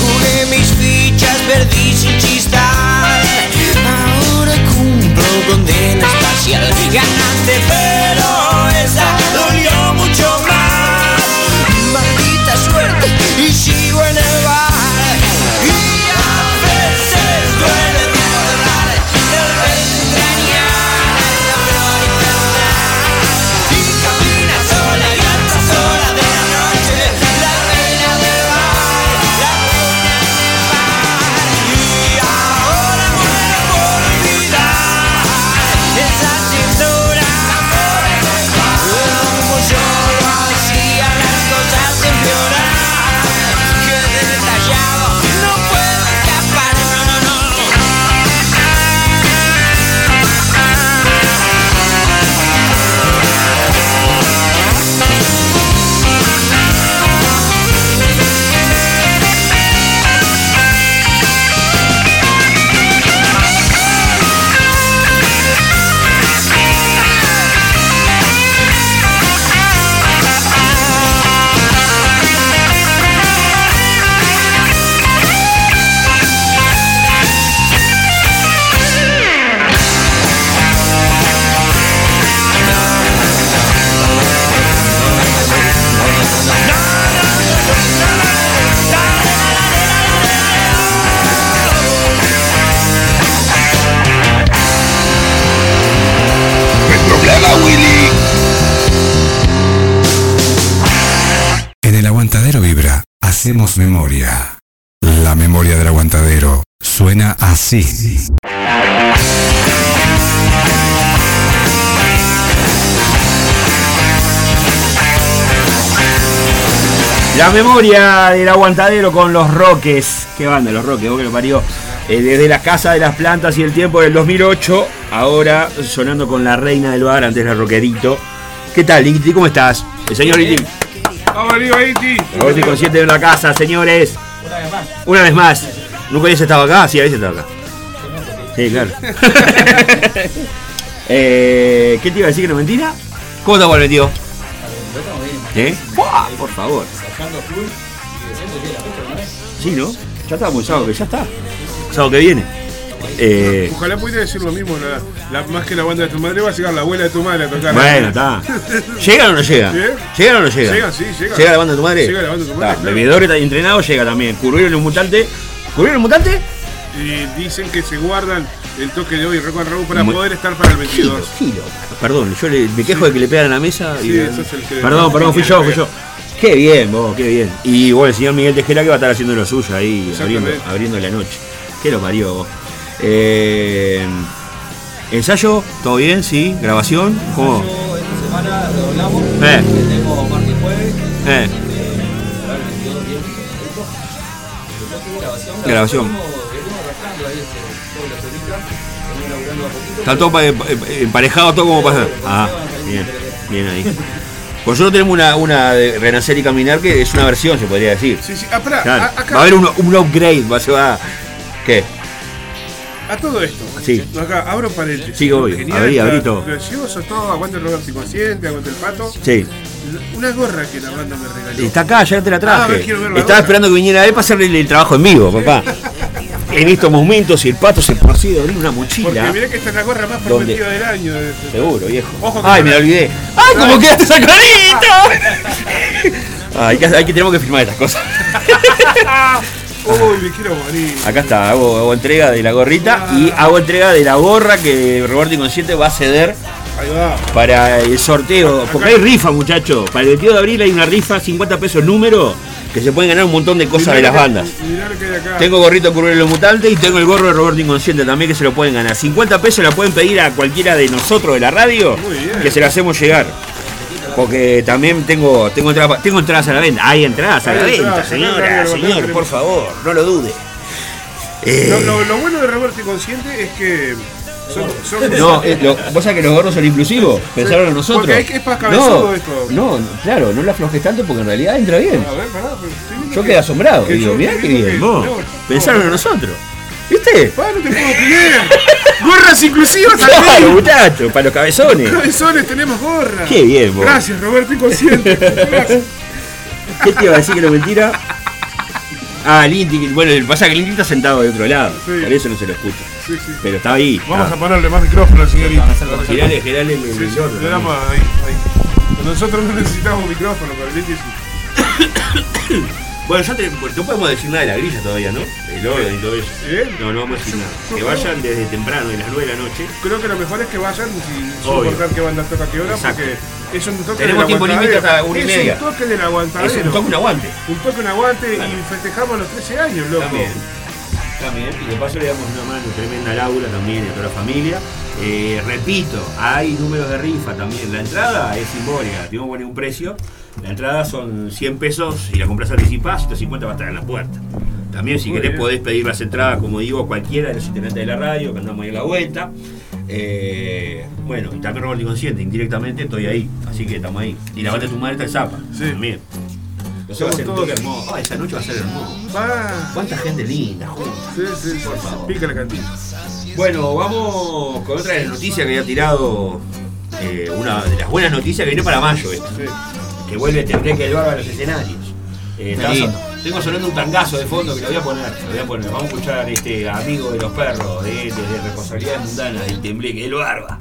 Speaker 12: Jugué mis fichas, perdí sin chistar. Ahora cumplo condena espacial. Ganaste, pero
Speaker 4: así.
Speaker 8: La memoria del aguantadero con los Roques. ¿Qué banda, los Roques? Vos que lo parió. Eh, desde la Casa de las Plantas y el tiempo del 2008, ahora sonando con la reina del bar, antes la Roquerito. ¿Qué tal, Iti? ¿Cómo estás? El señor Iti.
Speaker 9: Vamos arriba, Iti.
Speaker 8: Roberto consciente de la casa, señores.
Speaker 18: Una vez más.
Speaker 8: Una vez más. ¿Nunca habías estado acá? Sí, habías estado acá. Sí, claro. Eh, ¿Qué te iba a decir que no mentira? ¿Cómo te vuelve, tío? ¿Eh? ¡Fua! Por favor. Sí, ¿no? Ya estamos el sábado, que ya está. Sábado que viene. Eh,
Speaker 9: Ojalá pudiera decir lo mismo, la, la- más que la banda de tu madre, va a llegar la abuela de tu madre a tocar.
Speaker 8: bueno, está. ¿Llegan o no llegan?
Speaker 9: ¿Eh?
Speaker 8: ¿Llegan o no llegan?
Speaker 9: Llegan, sí, llegan.
Speaker 8: ¿Llega la banda de tu madre?
Speaker 9: Llega la banda de tu
Speaker 8: Está,
Speaker 9: madre, claro.
Speaker 8: Bebedor está entrenado, llega también. Curvero y un mutante. ¿Volvieron los mutantes?
Speaker 9: Y dicen que se guardan el toque de hoy Rock and Roll para
Speaker 8: Muy-
Speaker 9: poder estar para el 22.
Speaker 8: Perdón, yo le- me quejo de que le pegan a la mesa. y-
Speaker 9: Sí, eso es el que-
Speaker 8: perdón, perdón, fui yo, fui yo. Qué bien, vos, qué bien. Y bueno, el señor Miguel Tejera que va a estar haciendo lo suyo ahí, abriendo, abriendo la noche. ¿Qué lo parió vos? Eh, ¿Ensayo? ¿Todo bien? ¿Sí? ¿Grabación? ¿Cómo?
Speaker 18: Esta semana lo hablamos.
Speaker 8: Eh.
Speaker 18: Tenemos martes y jueves.
Speaker 8: Eh,
Speaker 18: Ahora el 22 bien. Grabación.
Speaker 8: Grabación. ¿Está todo pa- eh, emparejado todo como pasa? Ah, bien, bien ahí. Pues nosotros tenemos una, una de Renacer y Caminar que es una versión, se podría decir.
Speaker 9: Sí, sí. Ah, pará,
Speaker 8: Claro.
Speaker 9: a- acá.
Speaker 8: Va a haber un, un upgrade, va, se va. ¿Qué?
Speaker 9: A todo esto.
Speaker 8: Sí.
Speaker 9: Acá, abro paréntesis.
Speaker 8: Sí, obvio. Abrí,
Speaker 9: está
Speaker 8: abrí todo.
Speaker 9: Gracioso todo. Aguante el Roberto Inconsciente, aguante el pato.
Speaker 8: Sí.
Speaker 9: Una gorra que la banda me regaló.
Speaker 8: Está acá, ya te la
Speaker 9: Ah,
Speaker 8: traje.
Speaker 9: la
Speaker 8: Estaba
Speaker 9: gorra.
Speaker 8: esperando que viniera él para hacerle el, el trabajo en vivo, papá. en estos momentos, el pato se procede a abrir una
Speaker 9: Porque
Speaker 8: mochila.
Speaker 9: mirá que esta es la gorra más prometida del año.
Speaker 8: Seguro, viejo.
Speaker 9: Ojo
Speaker 8: Ay, me la olvidé. ¡Ay, cómo quedaste esa! Ay, que, hay que tenemos que firmar estas cosas.
Speaker 9: Uy, me quiero morir.
Speaker 8: Acá está, hago, hago entrega de la gorrita y hago entrega de la gorra que Roberto Inconsciente va a ceder para el sorteo. Porque hay rifa, muchachos. Para el 22 de abril hay una rifa, 50 pesos número, que se pueden ganar un montón de cosas de las bandas.
Speaker 9: Mirá lo que hay acá.
Speaker 8: Tengo gorrito Curvelo los Mutantes y tengo el gorro de Roberto Inconsciente también que se lo pueden ganar. 50 pesos la pueden pedir a cualquiera de nosotros de la radio que se la hacemos llegar. Porque también tengo, tengo, entradas, tengo entradas a la venta. Hay entradas a la
Speaker 9: Hay
Speaker 8: venta,
Speaker 9: entradas,
Speaker 8: señora, señor, por favor, no lo dude. Eh,
Speaker 9: Lo, lo- lo bueno de Roberto Inconsciente es que
Speaker 8: No, eh, lo- vos sabés que los gorros son inclusivos, pensaron en nosotros.
Speaker 9: Porque es es cabezudo
Speaker 8: no,
Speaker 9: esto.
Speaker 8: No, claro, no lo aflojes tanto porque en realidad entra bien.
Speaker 9: A ver, pará, pero estoy viendo
Speaker 8: Yo
Speaker 9: que-
Speaker 8: quedé asombrado.
Speaker 9: que
Speaker 8: Digo,
Speaker 9: yo
Speaker 8: mirá qué
Speaker 9: viendo
Speaker 8: bien,
Speaker 9: que-
Speaker 8: vos.
Speaker 9: no,
Speaker 8: Pensaron en nosotros. ¿Viste?
Speaker 9: Pa, no te puedo creer. Gorras inclusivas
Speaker 8: Claro,
Speaker 9: también.
Speaker 8: muchachos, para los cabezones.
Speaker 9: Cabezones tenemos gorras.
Speaker 8: Qué bien, vos.
Speaker 9: Gracias, Roberto Inconsciente. Gracias.
Speaker 8: ¿Qué te iba a decir que no mentira? Ah, Lindy, bueno, pasa que Lindy está sentado de otro lado,
Speaker 9: Sí.
Speaker 8: por eso no se lo escucha.
Speaker 9: Sí, sí.
Speaker 8: Pero está ahí.
Speaker 9: Vamos a ponerle más micrófono al señorito.
Speaker 8: Girale, el,
Speaker 9: Sí, ahí, ahí. Nosotros no necesitamos micrófono, pero el sí.
Speaker 8: Bueno, ya te, no podemos decir nada de la grilla todavía, ¿no? El orden y todo eso.
Speaker 9: ¿Eh?
Speaker 8: No, no vamos a decir nada. Que vayan desde temprano, de las 9 de la noche.
Speaker 9: Creo que lo mejor es que vayan sin
Speaker 8: Obvio.
Speaker 9: soportar qué banda toca qué hora,
Speaker 8: Exacto.
Speaker 9: porque es un toque
Speaker 8: Tenemos tiempo límite
Speaker 9: aguantadero.
Speaker 8: hasta una y
Speaker 9: Es un toque del aguantadero.
Speaker 8: Es un toque, un aguante.
Speaker 9: Un toque, un aguante y festejamos los 13 años, loco.
Speaker 8: También. También. Y de paso le damos una mano tremenda a Laura también y a toda la familia. Eh, repito, hay números de rifa también. La entrada es simbólica, tengo que poner un precio. La entrada son 100 pesos y la compras anticipada, 150 va a estar en la puerta. También si
Speaker 9: Muy
Speaker 8: querés
Speaker 9: bien.
Speaker 8: podés pedir las entradas, como digo, a cualquiera de los integrantes de la radio, que andamos ahí a la vuelta. Eh, bueno, y también Roberto Inconsciente, indirectamente estoy ahí, así que estamos ahí. Y la banda de tu madre está el Zapa, también. Entonces va a ser hermoso. Ah, esa noche va a ser hermoso.
Speaker 9: Va.
Speaker 8: Cuánta gente linda.
Speaker 9: Sí, sí, sí.
Speaker 8: Por favor.
Speaker 9: Pica la cantina.
Speaker 8: Bueno, vamos con otra de las noticias que había tirado. eh, una de las buenas noticias que viene para mayo esto. Que vuelve Tendré que el barba a los escenarios. Eh, tengo sonando un tangazo de fondo que lo voy a poner. Lo voy a poner. Vamos a escuchar este amigo de los perros de, de, de responsabilidad mundana del tembleque el barba.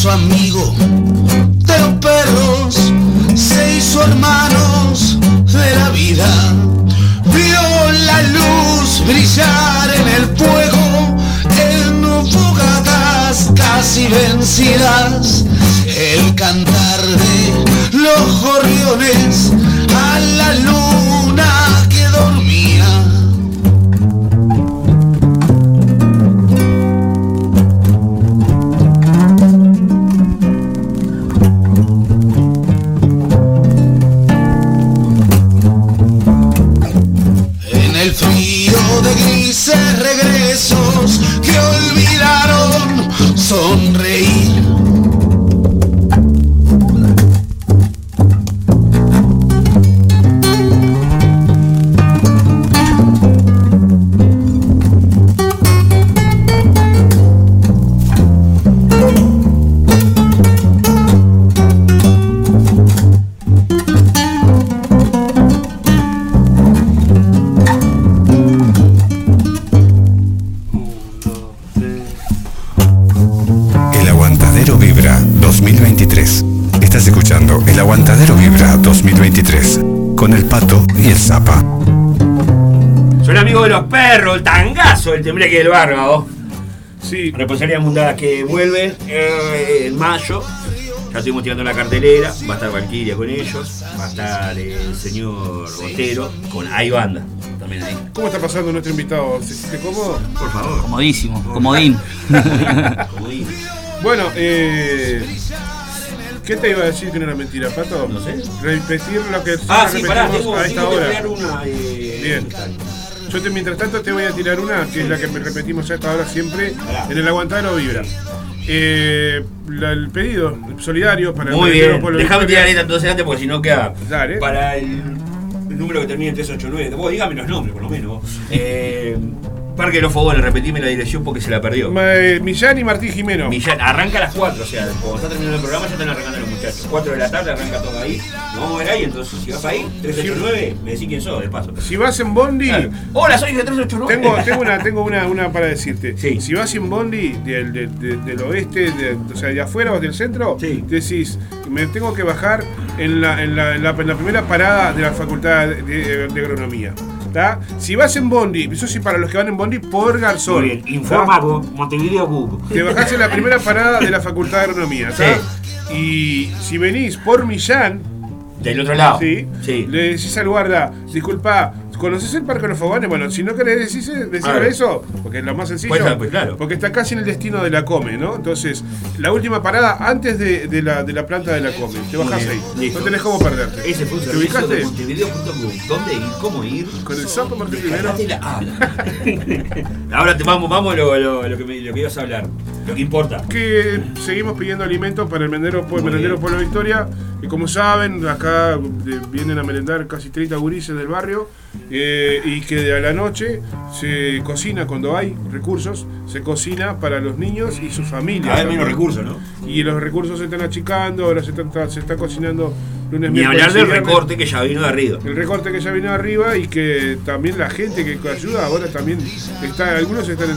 Speaker 17: Hizo amigo de los perros, se hizo hermanos de la vida, vio la luz brillar en el fuego, en fogatas casi vencidas, el cantar de los gorriones a la luna
Speaker 8: tangazo, el bárbaro.
Speaker 9: Sí.
Speaker 8: Responsabilidad mundana que vuelve eh, en mayo. Ya estuvimos tirando la cartelera. Va a estar Valkyria con ellos. Va a estar el señor Otero con Hay Banda. También ahí.
Speaker 9: ¿Cómo está pasando nuestro invitado? ¿Se siente cómodo?
Speaker 8: Por favor.
Speaker 19: Comodísimo, comodín.
Speaker 8: Comodín.
Speaker 9: Bueno, eh. ¿Qué te iba a decir que no era mentira, Pato?
Speaker 8: No sé.
Speaker 9: Repetir lo que
Speaker 8: Ah, sí, pará, tengo,
Speaker 9: a esta
Speaker 8: que
Speaker 9: hora.
Speaker 8: una. eh,
Speaker 9: Bien. Yo te, mientras tanto te voy a tirar una, que es la que me repetimos a esta hora siempre, en el aguantadero vibra. Eh, la- el pedido solidario para
Speaker 8: Muy
Speaker 9: el
Speaker 8: bien.
Speaker 9: Pueblo Victoria.
Speaker 8: tirar esta entonces antes porque si no queda.
Speaker 9: Dale.
Speaker 8: Para el, el número que termina en 389. Vos dígame los nombres, por lo menos. Eh, Parque de los Fogones, repetime la dirección porque se la perdió.
Speaker 9: Ma- eh, Millán y Martín Jimeno.
Speaker 8: Millán, arranca a las 4, o sea, cuando está terminando el programa ya están arrancando los muchachos. 4 de la tarde arranca todo ahí. Nos vamos a ver ahí, entonces si vas ahí, 389, me decís quién sos, de paso.
Speaker 9: Si vas en Bondi.
Speaker 8: Claro. Hola, soy de 389.
Speaker 9: Tengo, tengo, una, tengo una, una para decirte. Si vas en Bondi del, del- del- del oeste, de- o sea, de afuera o del centro, decís, me tengo que bajar en la, en la, en la- en la primera parada de la Facultad de, de- de Agronomía. ¿tá? Si vas en Bondi, eso sí para los que van en Bondi, por Garzón.
Speaker 8: Muy bien,
Speaker 9: ¿tá?
Speaker 8: informado, Montevideo Google.
Speaker 9: Te bajás en la primera parada de la Facultad de Agronomía. ¿tá? Y si venís por Millán.
Speaker 8: Del otro lado.
Speaker 9: Sí.
Speaker 8: Sí.
Speaker 9: Le decís al guarda, disculpa, ¿conoces el Parque de los Fogones? Bueno, si no querés decir, decirle
Speaker 8: Claro.
Speaker 9: eso, porque es lo más sencillo.
Speaker 8: Pues, pues, claro.
Speaker 9: Porque está casi en el destino de la Come, ¿no? Entonces, la última parada antes de, de la, de la planta de la Come. Te bajás ahí.
Speaker 8: listo.
Speaker 9: No tenés cómo perderte.
Speaker 8: Ese fue un
Speaker 9: ¿Te ubicaste?
Speaker 8: de. ¿Dónde ir? ¿Cómo ir?
Speaker 9: Con el sapo Martín primero.
Speaker 8: Ahora te vamos, vamos a lo, lo, lo que me, lo que ibas a hablar. Lo que importa.
Speaker 9: que seguimos pidiendo alimentos para el merendero, el merendero Pueblo Victoria. Y como saben, acá eh, vienen a merendar casi 30 gurises del barrio. Eh, y que a la noche se cocina cuando hay recursos, se cocina para los niños y sus familias.
Speaker 8: Cada vez menos recursos, ¿no?
Speaker 9: Y los recursos se están achicando, ahora se está, se está cocinando lunes,
Speaker 8: Ni hablar del recorte que ya vino de arriba.
Speaker 9: El recorte que ya vino arriba y que también la gente que ayuda ahora también está, algunos están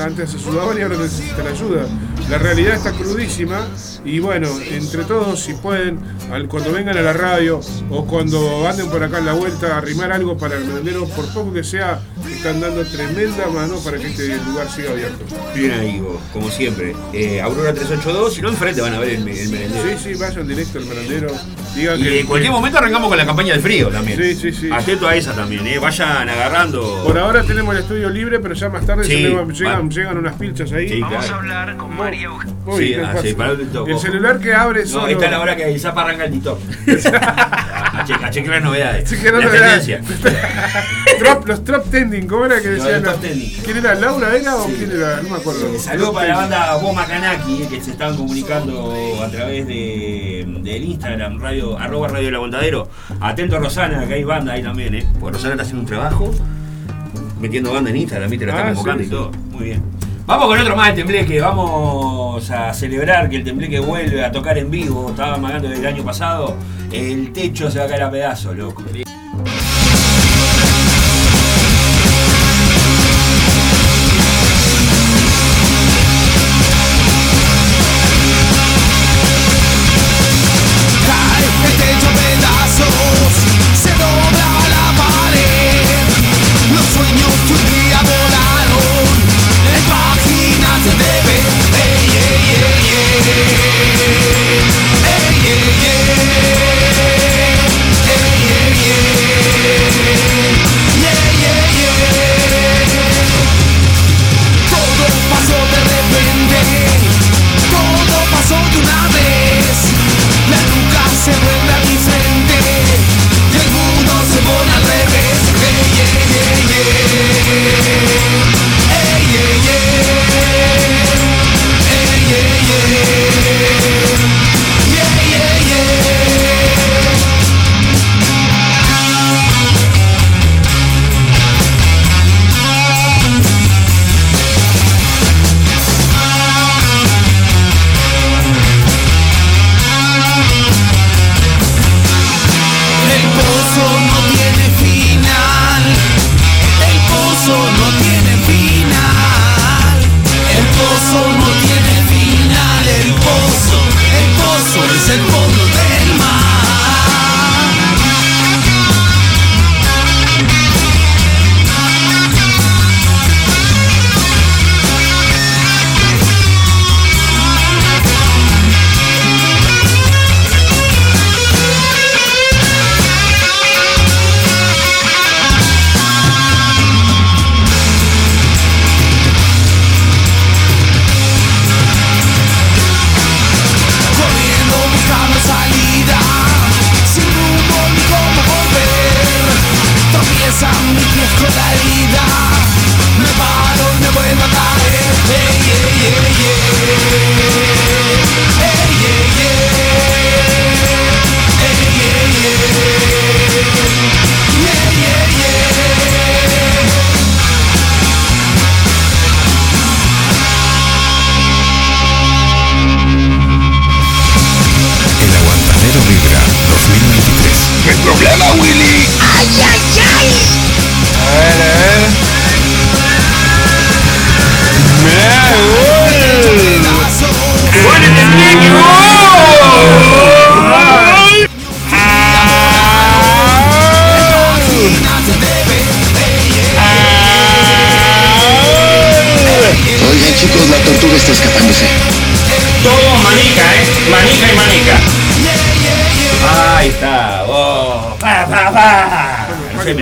Speaker 9: antes ayudaban y ahora necesitan ayuda. La realidad está crudísima y bueno, entre todos si pueden, al- cuando vengan a la radio o cuando anden por acá en la vuelta, arrimar algo para el merendero, por poco que sea, están dando tremenda mano para que este lugar siga abierto.
Speaker 8: Bien ahí, vos, como siempre. Eh, Aurora 382, si no enfrente van a ver el, el merendero.
Speaker 9: Sí, sí, vayan directo al merendero. Digan
Speaker 8: Y
Speaker 9: que
Speaker 8: en cualquier momento arrancamos con la campaña del frío también.
Speaker 9: Sí, sí, sí.
Speaker 8: Atento a esa también, ¿eh? Vayan agarrando.
Speaker 9: Por ahora tenemos el estudio libre, pero ya más tarde
Speaker 8: Sí,
Speaker 9: se llegan,
Speaker 8: va.
Speaker 9: llegan, llegan unas pilchas ahí.
Speaker 8: Sí, Vamos claro.
Speaker 9: a hablar con María
Speaker 8: Sí, ah, sí, pará un toque.
Speaker 9: El celular que abre
Speaker 8: No,
Speaker 9: solo.
Speaker 8: esta es la hora que el Zapa arranca el TikTok. a, che- a chequear las novedades.
Speaker 9: Chequear las
Speaker 8: la
Speaker 9: novedades. Trop- los top tending, ¿cómo era que
Speaker 8: Los
Speaker 9: decían?
Speaker 8: top tending.
Speaker 9: ¿Quién era? ¿Laura Vega o quién era? No me acuerdo.
Speaker 8: Eh, Saludos para la banda Boma Kanaki, que se estaban comunicando a través de, del Instagram, radio, arroba Radio El Aguantadero. Atento a Rosana, que hay banda ahí también, ¿eh? Porque Rosana está haciendo un trabajo metiendo banda en Instagram, ¿viste? La está
Speaker 9: Ah,
Speaker 8: convocando
Speaker 9: sí,
Speaker 8: y
Speaker 9: sí.
Speaker 8: todo. Muy bien. Vamos con otro más del Tembleque, vamos a celebrar que el Tembleque vuelve a tocar en vivo. Estaba amagando desde el año pasado. El techo se va a caer a pedazos, loco.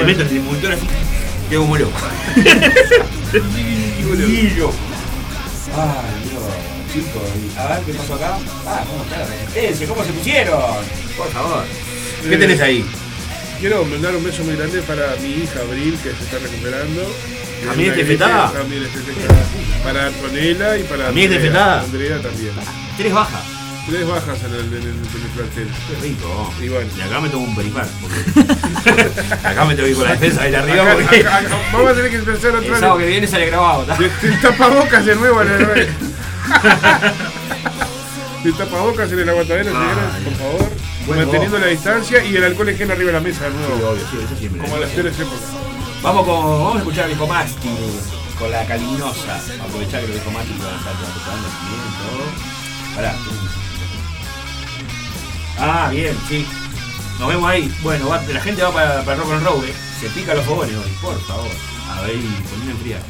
Speaker 8: Meto el monitor así. Quedo como loco. Chiquillo. Ay, Dios, chicos. y- A ver qué pasó acá. Ah, ¿cómo está la resistencia? ¿Cómo se pusieron? Por favor. ¿Qué
Speaker 9: Eh,
Speaker 8: tenés ahí?
Speaker 9: Quiero mandar un beso muy grande para mi hija Abril, que se está recuperando.
Speaker 8: ¿También
Speaker 9: gripe,
Speaker 8: infectada?
Speaker 9: También infectada. Para Antonella y para
Speaker 8: ¿También está
Speaker 9: Andrea. Andrea también.
Speaker 8: Tres bajas.
Speaker 9: Tres bajas en el, en el, en el plantel.
Speaker 8: Qué rico.
Speaker 9: Y bueno.
Speaker 8: Y acá me tomo un peripar. acá me tengo que ir con la defensa ahí arriba
Speaker 9: Acá-
Speaker 8: porque.
Speaker 9: acá- acá- vamos a tener que empezar otra
Speaker 8: El
Speaker 9: vez.
Speaker 8: sábado que viene sale grabado.
Speaker 9: El, el tapabocas de nuevo en el. el tapabocas en el aguantadero, señores, por favor.
Speaker 8: Bueno,
Speaker 9: Manteniendo
Speaker 8: vos.
Speaker 9: la distancia y el alcohol en gel arriba de la mesa de nuevo.
Speaker 8: Sí, obvio, sí, eso siempre.
Speaker 9: Como a las tres épocas.
Speaker 8: Vamos, con, vamos a escuchar a Viejo Masti con la calinosa. Aprovechar que los Viejo Masti van a estar también y todo. Pará. Ah, bien, sí. Nos vemos ahí. Bueno, la gente va para, para Rock and Roll, eh. Se pica los fogones hoy, por favor. A ver, ponme enfriar.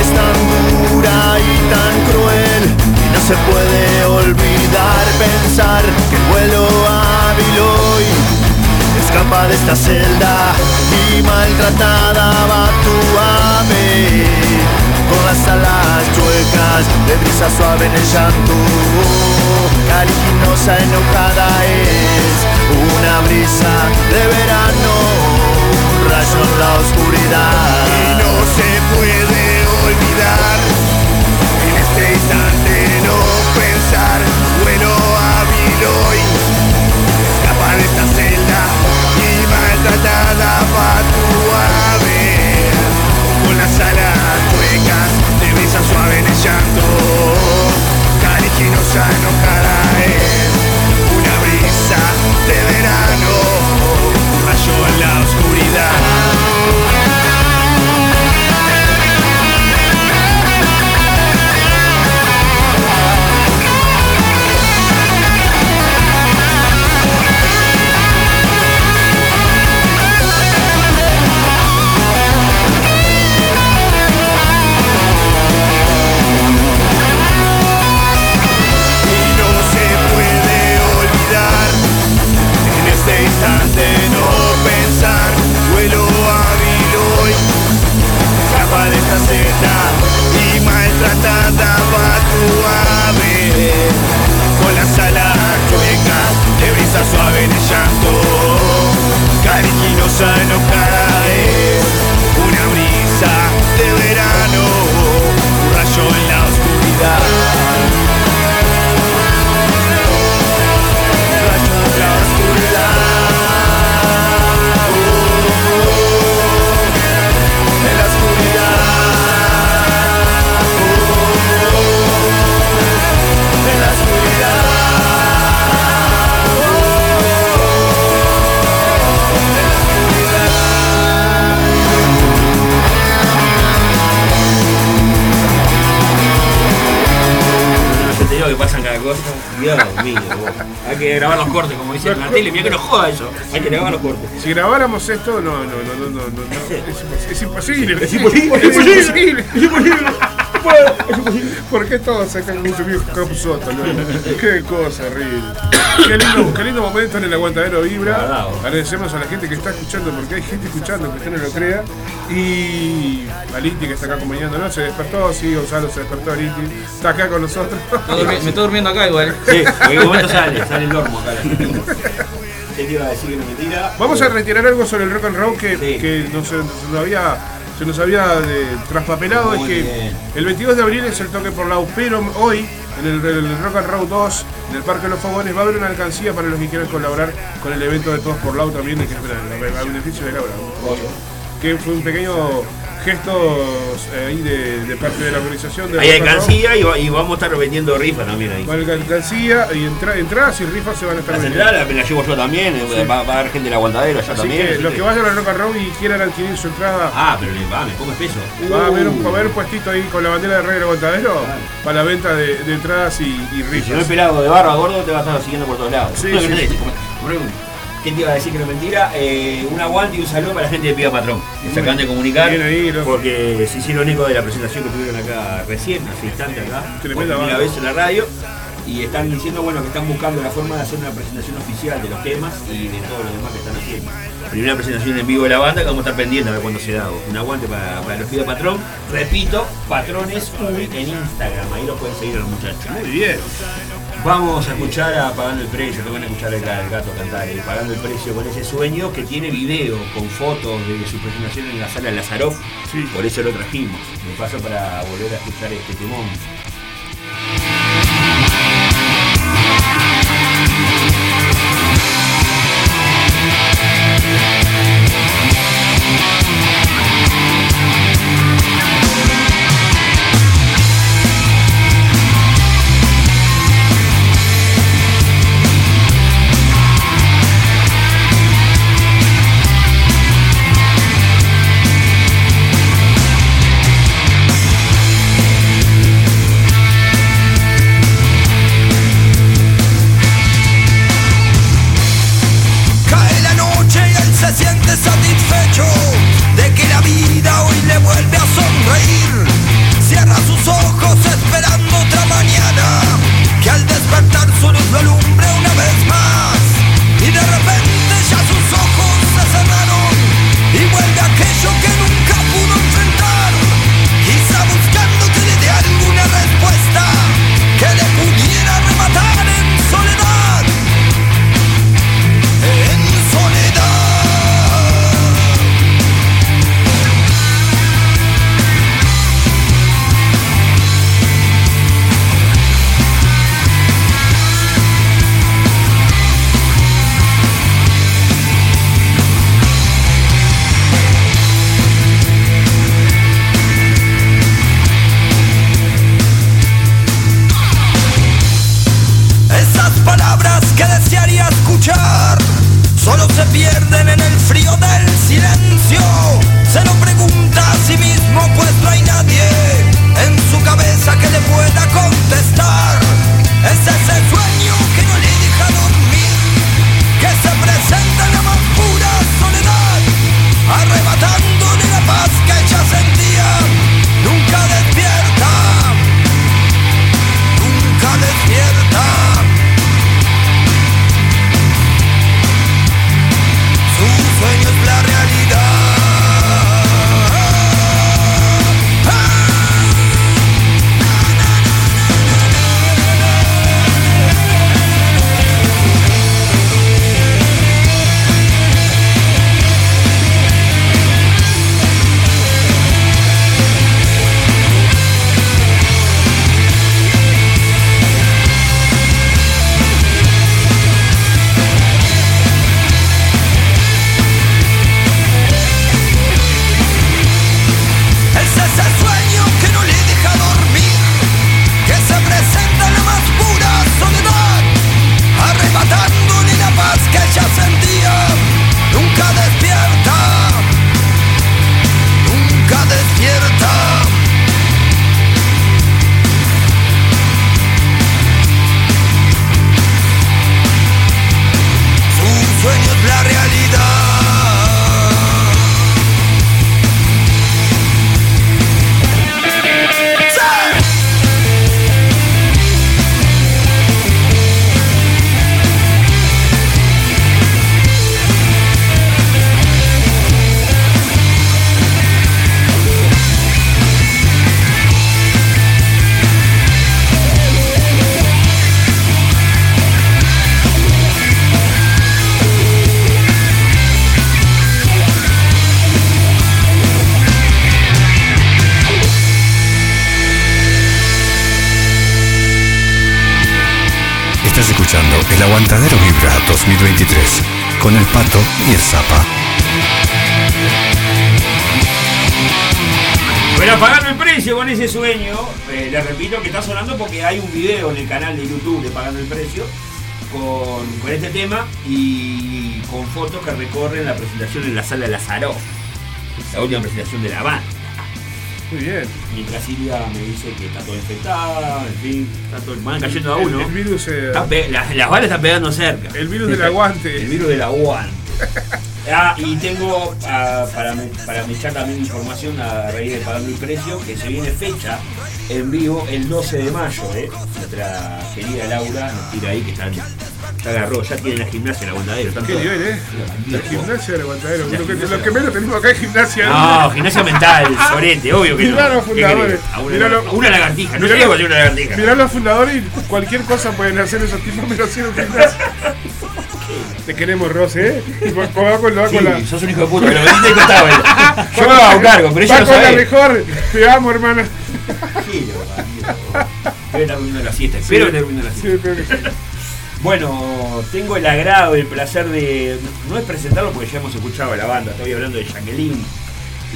Speaker 17: es tan dura y tan cruel y no se puede olvidar pensar que el vuelo hábil hoy escapa de esta celda maltratada va tu ave. Con las alas chuecas de brisa suave en el llanto. Caliginosa enojada es. Una brisa de verano. Un rayo en la oscuridad. Y no se puede olvidar. En este instante no pensar. Vuelo hábil hoy escapa de esta celda y maltratada caliginosa enojada es una brisa de verano. Un rayo en la
Speaker 8: que grabar los cortes, como dicen en la tele. Mira que nos joda eso. Hay que grabar los cortes.
Speaker 9: Si grabáramos esto, no, no, no, no, no, no, no. Es imposible.
Speaker 8: Es imposible.
Speaker 9: Es imposible. Es imposible. ¿Por qué todos sacan un viejo capsoto? no? Qué cosa horrible. Qué lindo, qué lindo momento en el aguantadero vibra. Agradecemos a la gente que está escuchando, porque hay gente escuchando que usted no lo crea. Y a Liti que está acá acompañándonos, se despertó, sí, Gonzalo se despertó, Liti. Está acá con nosotros.
Speaker 18: Me estoy durmiendo acá igual.
Speaker 8: Sí, en cualquier momento sale, sale el hormo acá. ¿Qué te iba a decir que no me tira?
Speaker 9: Vamos a retirar algo sobre el rock and roll que, que nos, se nos había, se nos había eh, traspapelado.
Speaker 8: Muy
Speaker 9: es que
Speaker 8: bien.
Speaker 9: el 22 de abril es el toque por Lau, pero hoy en el, el Rock and Roll 2 del Parque de los Fogones va a haber una alcancía para los que quieran colaborar con el evento de Todos por Lau también, que es a beneficio de Laura. Que fue un pequeño gestos eh, ahí de, de parte de la organización. De
Speaker 17: Hay
Speaker 9: and Roll.
Speaker 17: alcancía y, va- y vamos a estar vendiendo rifas también ahí.
Speaker 9: Va alcancía y entra- entradas y rifas se van a estar
Speaker 17: Las
Speaker 9: vendiendo.
Speaker 17: entradas me las llevo yo también, eh,
Speaker 9: Sí.
Speaker 17: va, va a haber gente del aguantadero allá
Speaker 9: Así
Speaker 17: también.
Speaker 9: que los
Speaker 17: que-
Speaker 9: vayan a Rock and Roll y quieran adquirir su entrada,
Speaker 17: Ah, pero le va, me pongo espeso.
Speaker 9: va a haber un, va a haber un puestito ahí con la bandera de Rey del Aguantadero para la venta de, de entradas y, y
Speaker 17: Y si no
Speaker 9: rifas.
Speaker 17: es pelado de barba gordo, te va a estar siguiendo por todos lados.
Speaker 9: Sí, sí,
Speaker 17: ¿Quién te iba a decir que no es mentira? Eh, un aguante y un saludo para la gente de Piba Patrón. Que se acaban de comunicar.
Speaker 9: Bien ahí, loco.
Speaker 17: porque se hicieron eco de la presentación que tuvieron acá recién, hace instante acá.
Speaker 9: Tremenda
Speaker 17: por primera vez en la radio. Y están diciendo bueno que están buscando la forma de hacer una presentación oficial de los temas y de todo lo demás que están haciendo. Primera presentación en vivo de la banda que vamos a estar pendientes a ver cuándo se da. Un aguante para, para los Piba Patrón. Repito, patrones en Instagram. Ahí los pueden seguir los muchachos.
Speaker 9: Muy bien.
Speaker 17: Vamos a escuchar a Pagando el Precio, que van a escuchar el, el gato cantar, eh, Pagando el Precio con ese sueño que tiene video con fotos de su presentación en la sala Lazaroff. Por eso lo trajimos. Me paso para volver a escuchar este temón.
Speaker 20: Que
Speaker 8: recorren la presentación en la sala de Lazaro. La última presentación de la banda.
Speaker 9: Muy bien.
Speaker 8: Mientras Silvia me dice que está todo infectada, en fin, está todo, van cayendo a uno.
Speaker 9: El, el virus. eh,
Speaker 8: pe- las balas están pegando cerca.
Speaker 9: el virus del aguante.
Speaker 8: El virus del aguante. Ah, y tengo ah, para, me- para mechar también información a raíz de Pagando el Precio, que se viene fecha en vivo el 12 de mayo, ¿eh? Nuestra querida Laura nos tira ahí que están, ya agarró, ya tiene la gimnasia en aguantadero.
Speaker 9: Qué
Speaker 8: todos-
Speaker 9: nivel, ¿eh? La gimnasia del aguantadero. Lo que, lo que menos tenemos acá es gimnasia.
Speaker 8: No, gimnasia mental, sorete, obvio que no.
Speaker 9: Mirá los
Speaker 8: ¿Qué
Speaker 9: fundadores.
Speaker 8: A una,
Speaker 9: Mirá
Speaker 8: a
Speaker 9: los-
Speaker 8: una lagartija, no a
Speaker 9: los-
Speaker 8: ser una lagartija.
Speaker 9: Mirá los fundadores y cualquier cosa pueden hacer esos tipos menos hacer un gimnasio. Te queremos, Rose, ¿eh? Va con, va
Speaker 8: Sí,
Speaker 9: con la-
Speaker 8: sos un hijo de puta, pero veniste y costaba. Yo me hago cargo, pero ella lo
Speaker 9: con la
Speaker 8: sabe.
Speaker 9: mejor. Te amo, hermana.
Speaker 8: Sí, Debe estar durmiendo la siesta, espero que esté durmiendo la siesta. Bueno, tengo el agrado y el placer de. No es presentarlo porque ya hemos escuchado a la banda, estoy hablando de Jacqueline.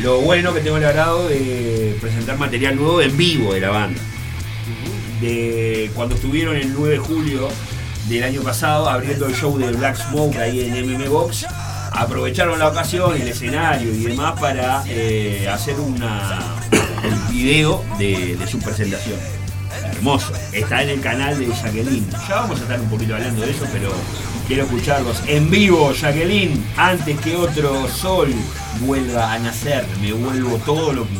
Speaker 8: Lo bueno que tengo el agrado de presentar material nuevo en vivo de la banda. De cuando estuvieron el 9 de julio del año pasado abriendo el show de Black Smoke ahí en MM Box, aprovecharon la ocasión, el escenario y demás para eh, hacer una, un video de, de su presentación. Hermoso. Está en el canal de Jacqueline. Ya vamos a estar un poquito hablando de eso, pero quiero escucharlos en vivo, Jacqueline. Antes que otro sol vuelva a nacer, me vuelvo todo lo que.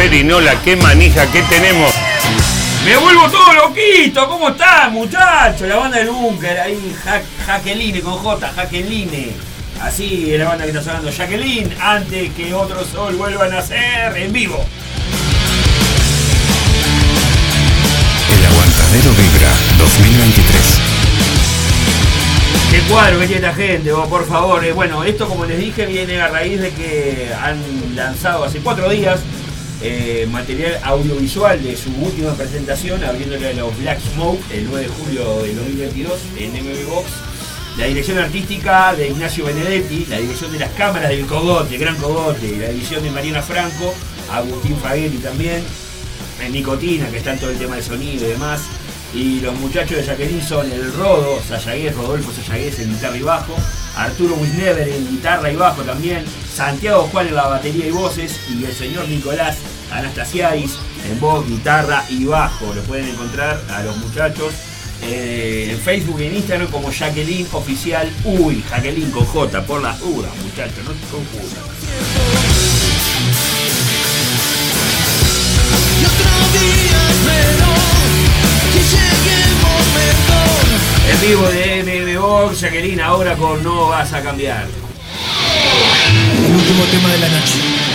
Speaker 21: Perinola, qué manija que tenemos.
Speaker 8: Me vuelvo todo loquito, ¿cómo están muchachos? La banda del búnker, ahí Ja- Jacqueline con J, Jacqueline. Así es la banda que está sonando, Jacqueline, antes que otro sol vuelva a nacer en vivo.
Speaker 4: El Aguantadero Vibra 2023.
Speaker 8: Qué cuadro que tiene esta gente, vos, por favor. Eh, bueno, esto como les dije viene a raíz de que han lanzado hace cuatro días eh, material audiovisual de su última presentación, abriéndole a los Black Smoke el 9 de julio del 2022 en MB Box. La dirección artística de Ignacio Benedetti, la dirección de las cámaras del Cogote, Gran Cogote, la edición de Mariana Franco, Agustín Fagueli también, en Nicotina, que está en todo el tema de sonido y demás. Y los muchachos de Jacqueline son el Rodo, Sayagués, Rodolfo Sayagués en guitarra y bajo, Arturo Wisnever en guitarra y bajo también, Santiago Juan en la batería y voces, y el señor Nicolás Anastasiadis en voz, guitarra y bajo. Lo pueden encontrar a los muchachos eh, en Facebook y en Instagram como Jacqueline Oficial Uy, Jacqueline con J, por las dudas, muchachos, no se confundan. En vivo de MM Box, Jacqueline, ahora con No Vas a Cambiar.
Speaker 13: El último tema de la noche.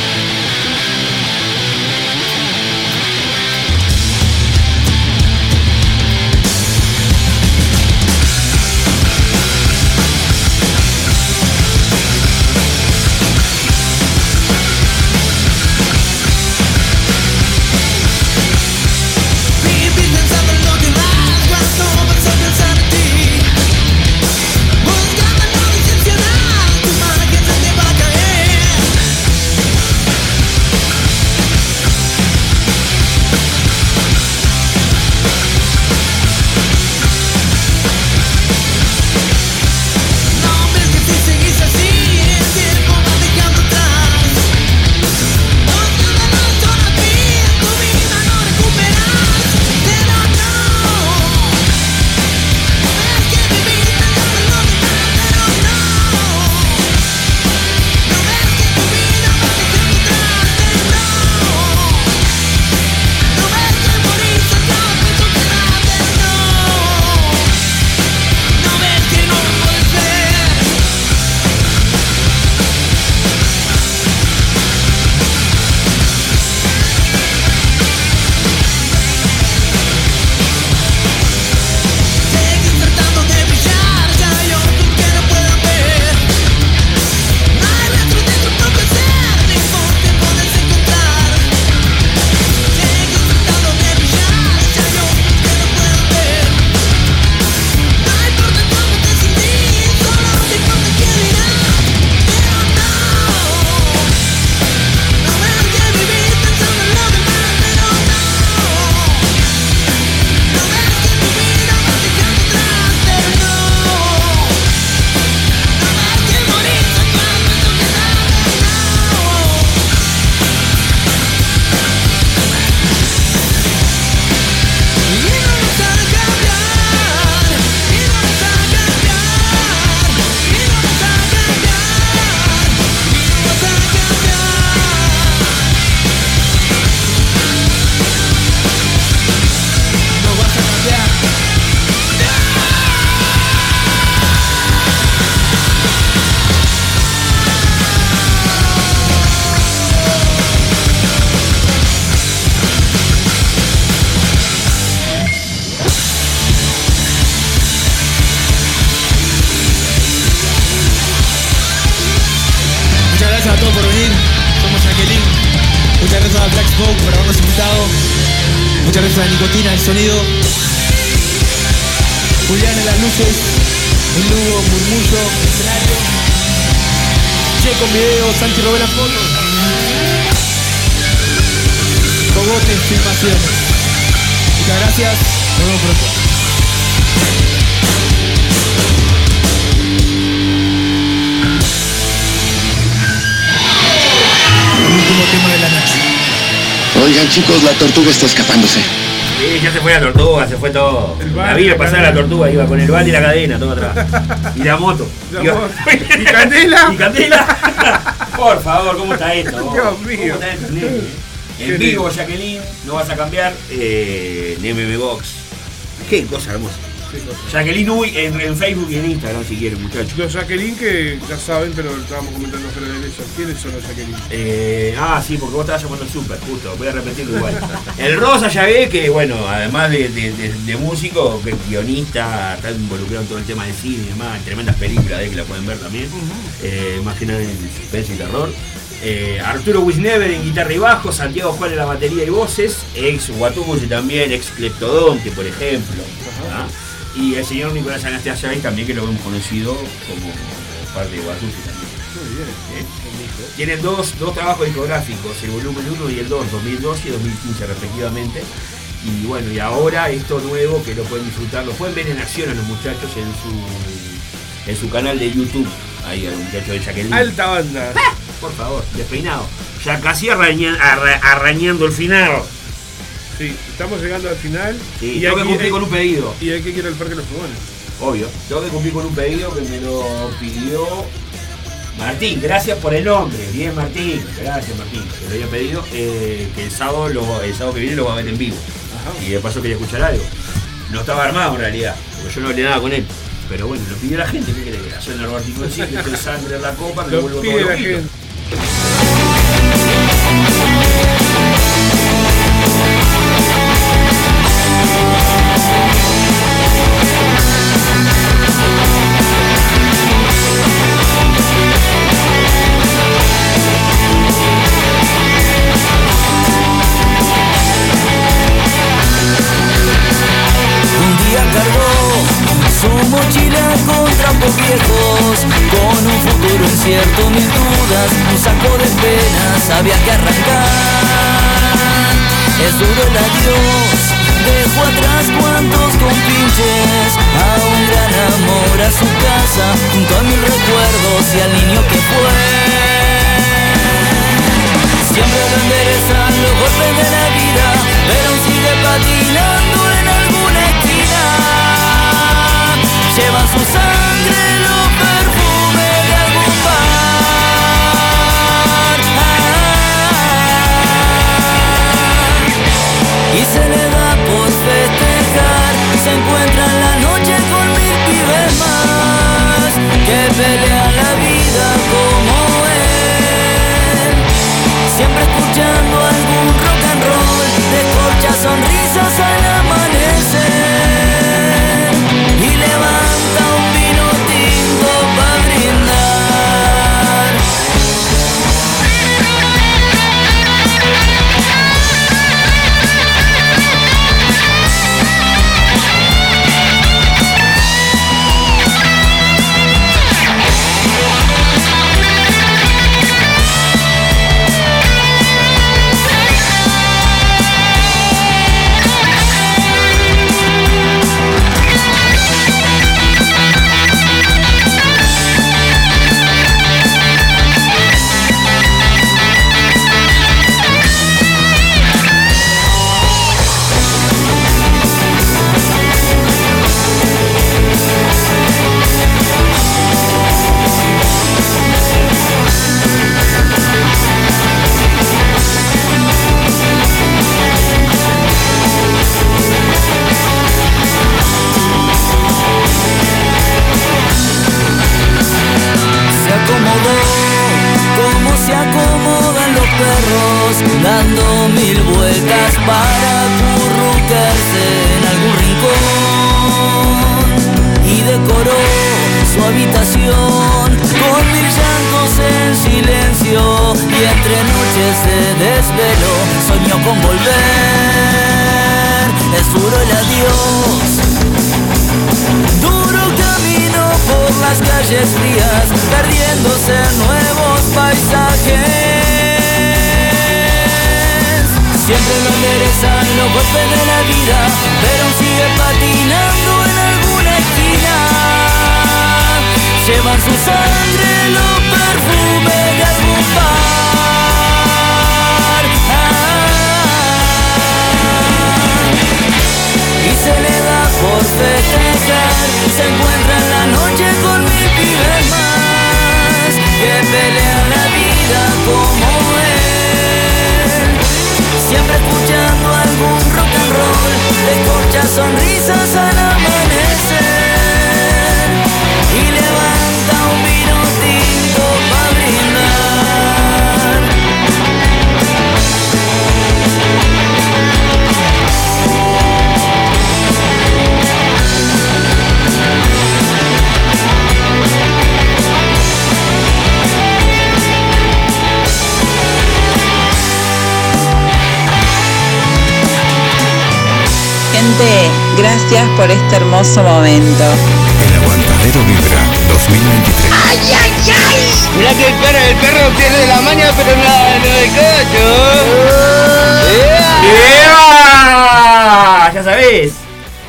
Speaker 19: Chicos, la tortuga está escapándose.
Speaker 8: Sí, ya se fue la tortuga, se fue todo. La vi pasar la tortuga, iba con el balde y la cadena, todo atrás. Y la moto.
Speaker 9: La
Speaker 8: Iba-
Speaker 9: moto. ¿Y Candela?
Speaker 8: ¿Y Candela? Por favor, ¿cómo está esto? vos?
Speaker 9: Dios
Speaker 8: ¿Cómo
Speaker 9: mío.
Speaker 8: está esto, nene? En
Speaker 9: Qué
Speaker 8: vivo. Jacqueline, no vas a cambiar. Eh, en MM Box. Qué cosa hermosa. Jacqueline Uy en, en Facebook y en Instagram si quieren, muchachos.
Speaker 9: Los Jacqueline que ya saben, pero estábamos comentando fuera de ellos. ¿Quiénes son los Jacqueline?
Speaker 8: Eh, ah, sí, porque vos estabas llamando Super, justo, voy a repetirlo igual. El Rosa ya ve que, bueno, además de, de- de- de músico, que es guionista, está involucrado en todo el tema del cine y demás, tremendas películas de que la pueden ver también, eh, más que nada en suspense y terror. Eh, Arturo Wisnever en guitarra y bajo, Santiago Juan en la batería y voces, ex Guatumusi también, ex Cleptodonte, por ejemplo. ¿ah? Y el señor Nicolás Anastasia también, que lo hemos conocido como parte de Guatusi también.
Speaker 9: Muy bien.
Speaker 8: ¿eh? Tienen dos, dos trabajos discográficos, el volumen 1 y el 2, 2012 y 2015 respectivamente. Y bueno, y ahora esto nuevo que lo pueden disfrutar, lo pueden ver en acción a los muchachos en su, en su canal de YouTube. Ahí a los muchachos de Jacqueline.
Speaker 9: Alta banda.
Speaker 8: Por favor, despeinado. Ya casi arraña- arra- arrañando el final.
Speaker 9: Sí, estamos llegando al final.
Speaker 8: Sí, tengo que cumplir con un pedido.
Speaker 9: Y hay que ir al Parque de los Fugones.
Speaker 8: Obvio. Tengo que cumplir con un pedido que me lo pidió Martín. Gracias por el nombre. Bien, Martín. Gracias, Martín. Que lo había pedido. eh, que el sábado, lo- el sábado que viene lo va a ver en vivo. Y de paso quería escuchar algo. No estaba armado en realidad. Porque yo no hablé nada con él. Pero bueno, lo pidió la gente. ¿Qué quiere que haga? Soy Norbertino del Cid, que estoy sangre en la copa, me
Speaker 9: Lo
Speaker 8: vuelvo
Speaker 9: pide
Speaker 8: todo
Speaker 9: la gente.
Speaker 22: Con un futuro incierto, mil dudas, un saco de penas había que arrancar. Es duro el adiós, dejó atrás cuantos compinches, a un gran amor, a su casa, junto a mil recuerdos y al niño que fue. Siempre lo enderezan los golpes de la vida, pero sigue patinando en alguna esquina. Lleva en su más que
Speaker 23: hermoso momento.
Speaker 4: El Aguantadero Vibra 2023.
Speaker 24: ¡Ay, ay, ay! Mirá que el perro, el perro pierde la maña, pero no, no de cacho.
Speaker 8: ¡Ea! Ya sabés.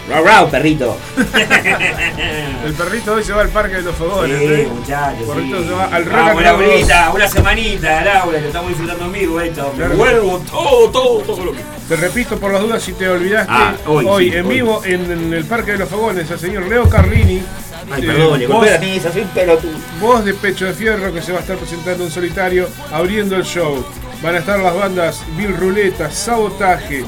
Speaker 8: Rau, rau, perrito.
Speaker 9: El perrito hoy se va al parque de los fogones.
Speaker 8: Sí,
Speaker 9: ¿eh?
Speaker 8: muchachos.
Speaker 9: El perrito
Speaker 8: sí.
Speaker 9: se va al
Speaker 8: Vamos,
Speaker 9: Rock and
Speaker 8: Laurita, una semanita, Laura, que estamos disfrutando en vivo esto. Me vuelvo todo, todo, todo lo que.
Speaker 9: Te repito por las dudas si te olvidaste.
Speaker 8: Ah, hoy,
Speaker 9: hoy,
Speaker 8: sí,
Speaker 9: en
Speaker 8: hoy.
Speaker 9: vivo en, en el Parque de los Fogones, al señor Leo Carlini.
Speaker 8: Ay,
Speaker 9: eh,
Speaker 8: perdón, le
Speaker 9: voz-
Speaker 8: la soy un pelotudo.
Speaker 9: Voz de Pecho de Fierro que se va a estar presentando en solitario, abriendo el show. Van a estar las bandas Bill Ruleta, Sabotaje,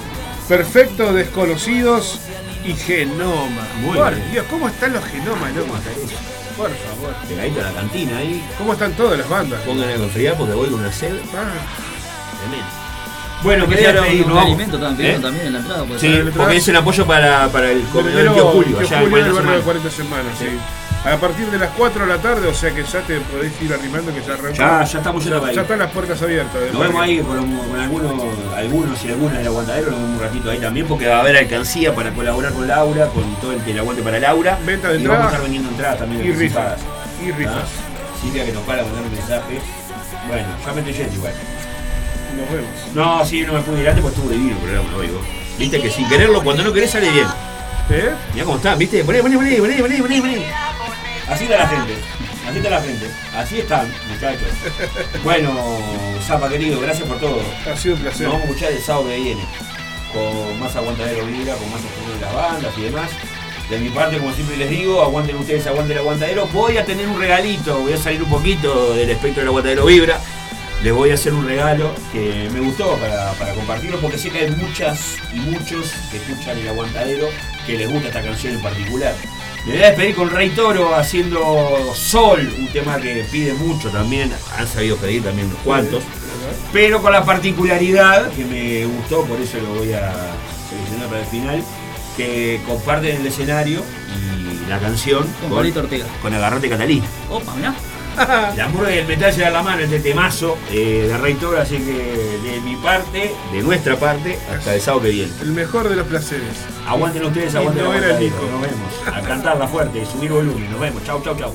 Speaker 9: Perfecto Desconocidos y Genoma.
Speaker 8: Muy
Speaker 9: Por
Speaker 8: bien.
Speaker 9: Dios, ¿cómo están los genomas, loco? Por favor.
Speaker 8: Pegadito a la cantina ahí.
Speaker 9: ¿Cómo están todas las bandas?
Speaker 8: Pónganle a enfriar porque voy con una sed.
Speaker 9: Ah,
Speaker 8: Tremendo. Bueno, quería pedir,
Speaker 18: un
Speaker 8: ¿no?
Speaker 18: alimento también,
Speaker 8: ¿Eh?
Speaker 18: también en la entrada.
Speaker 8: Sí, porque es un apoyo para, para el comedor Tío Julio, allá en
Speaker 9: Julio del
Speaker 8: 40
Speaker 9: barrio de
Speaker 8: semanas.
Speaker 9: 40 semanas, sí. A partir de las 4 de la tarde, o sea que ya te podéis ir arrimando que ya.
Speaker 8: Ya, ya estamos yendo para ahí.
Speaker 9: Ya están las puertas abiertas.
Speaker 8: Nos vemos ahí con, con algunos, algunos y algunas del aguantadero, nos vemos un ratito ahí también porque va a haber alcancía para colaborar con Laura, con todo el, el aguante para Laura.
Speaker 9: Venta de
Speaker 8: y vamos a estar vendiendo entradas también
Speaker 9: y rifas. Y rifas.
Speaker 8: ¿Ah? Silvia que nos para mandar un mensaje. Bueno, ya me estoy yendo igual.
Speaker 9: Nos vemos.
Speaker 8: No, sí, no me pude ir antes porque estuvo divino el programa, lo digo. Viste que sin quererlo, cuando no querés sale bien.
Speaker 9: ¿Eh?
Speaker 8: Mirá cómo están, viste, poné, poné, poné, poné, poné, poné. Así está la gente. Así está la gente. Así están, muchachos. Bueno, Zapa querido, gracias por todo.
Speaker 9: Ha sido un placer.
Speaker 8: Nos vamos a escuchar el sábado que viene. Con más aguantadero vibra, con más sostenido de las bandas y demás. De mi parte, como siempre les digo, aguanten ustedes, aguanten el aguantadero. Voy a tener un regalito, voy a salir un poquito del espectro del aguantadero vibra. Les voy a hacer un regalo que me gustó para, para compartirlo porque sé que hay muchas y muchos que escuchan el aguantadero que les gusta esta canción en particular. Me voy a despedir con Rey Toro haciendo Sol, un tema que pide mucho también, han sabido pedir también unos cuantos, pero con la particularidad que me gustó, por eso lo voy a seleccionar para el final, que comparten el escenario y la canción
Speaker 18: Con Pablito Ortega.
Speaker 8: con Agarrate Catalina.
Speaker 18: Opa, mirá.
Speaker 8: La murga y el metal se da la mano, este temazo eh, de Rey Toro, así que de mi parte, de nuestra parte, hasta el sábado que viene.
Speaker 9: El mejor de los placeres.
Speaker 8: Aguanten ustedes, aguanten
Speaker 9: no el disco.
Speaker 8: Nos vemos. A cantarla fuerte, subir volumen. Nos vemos. Chau, chau, chau.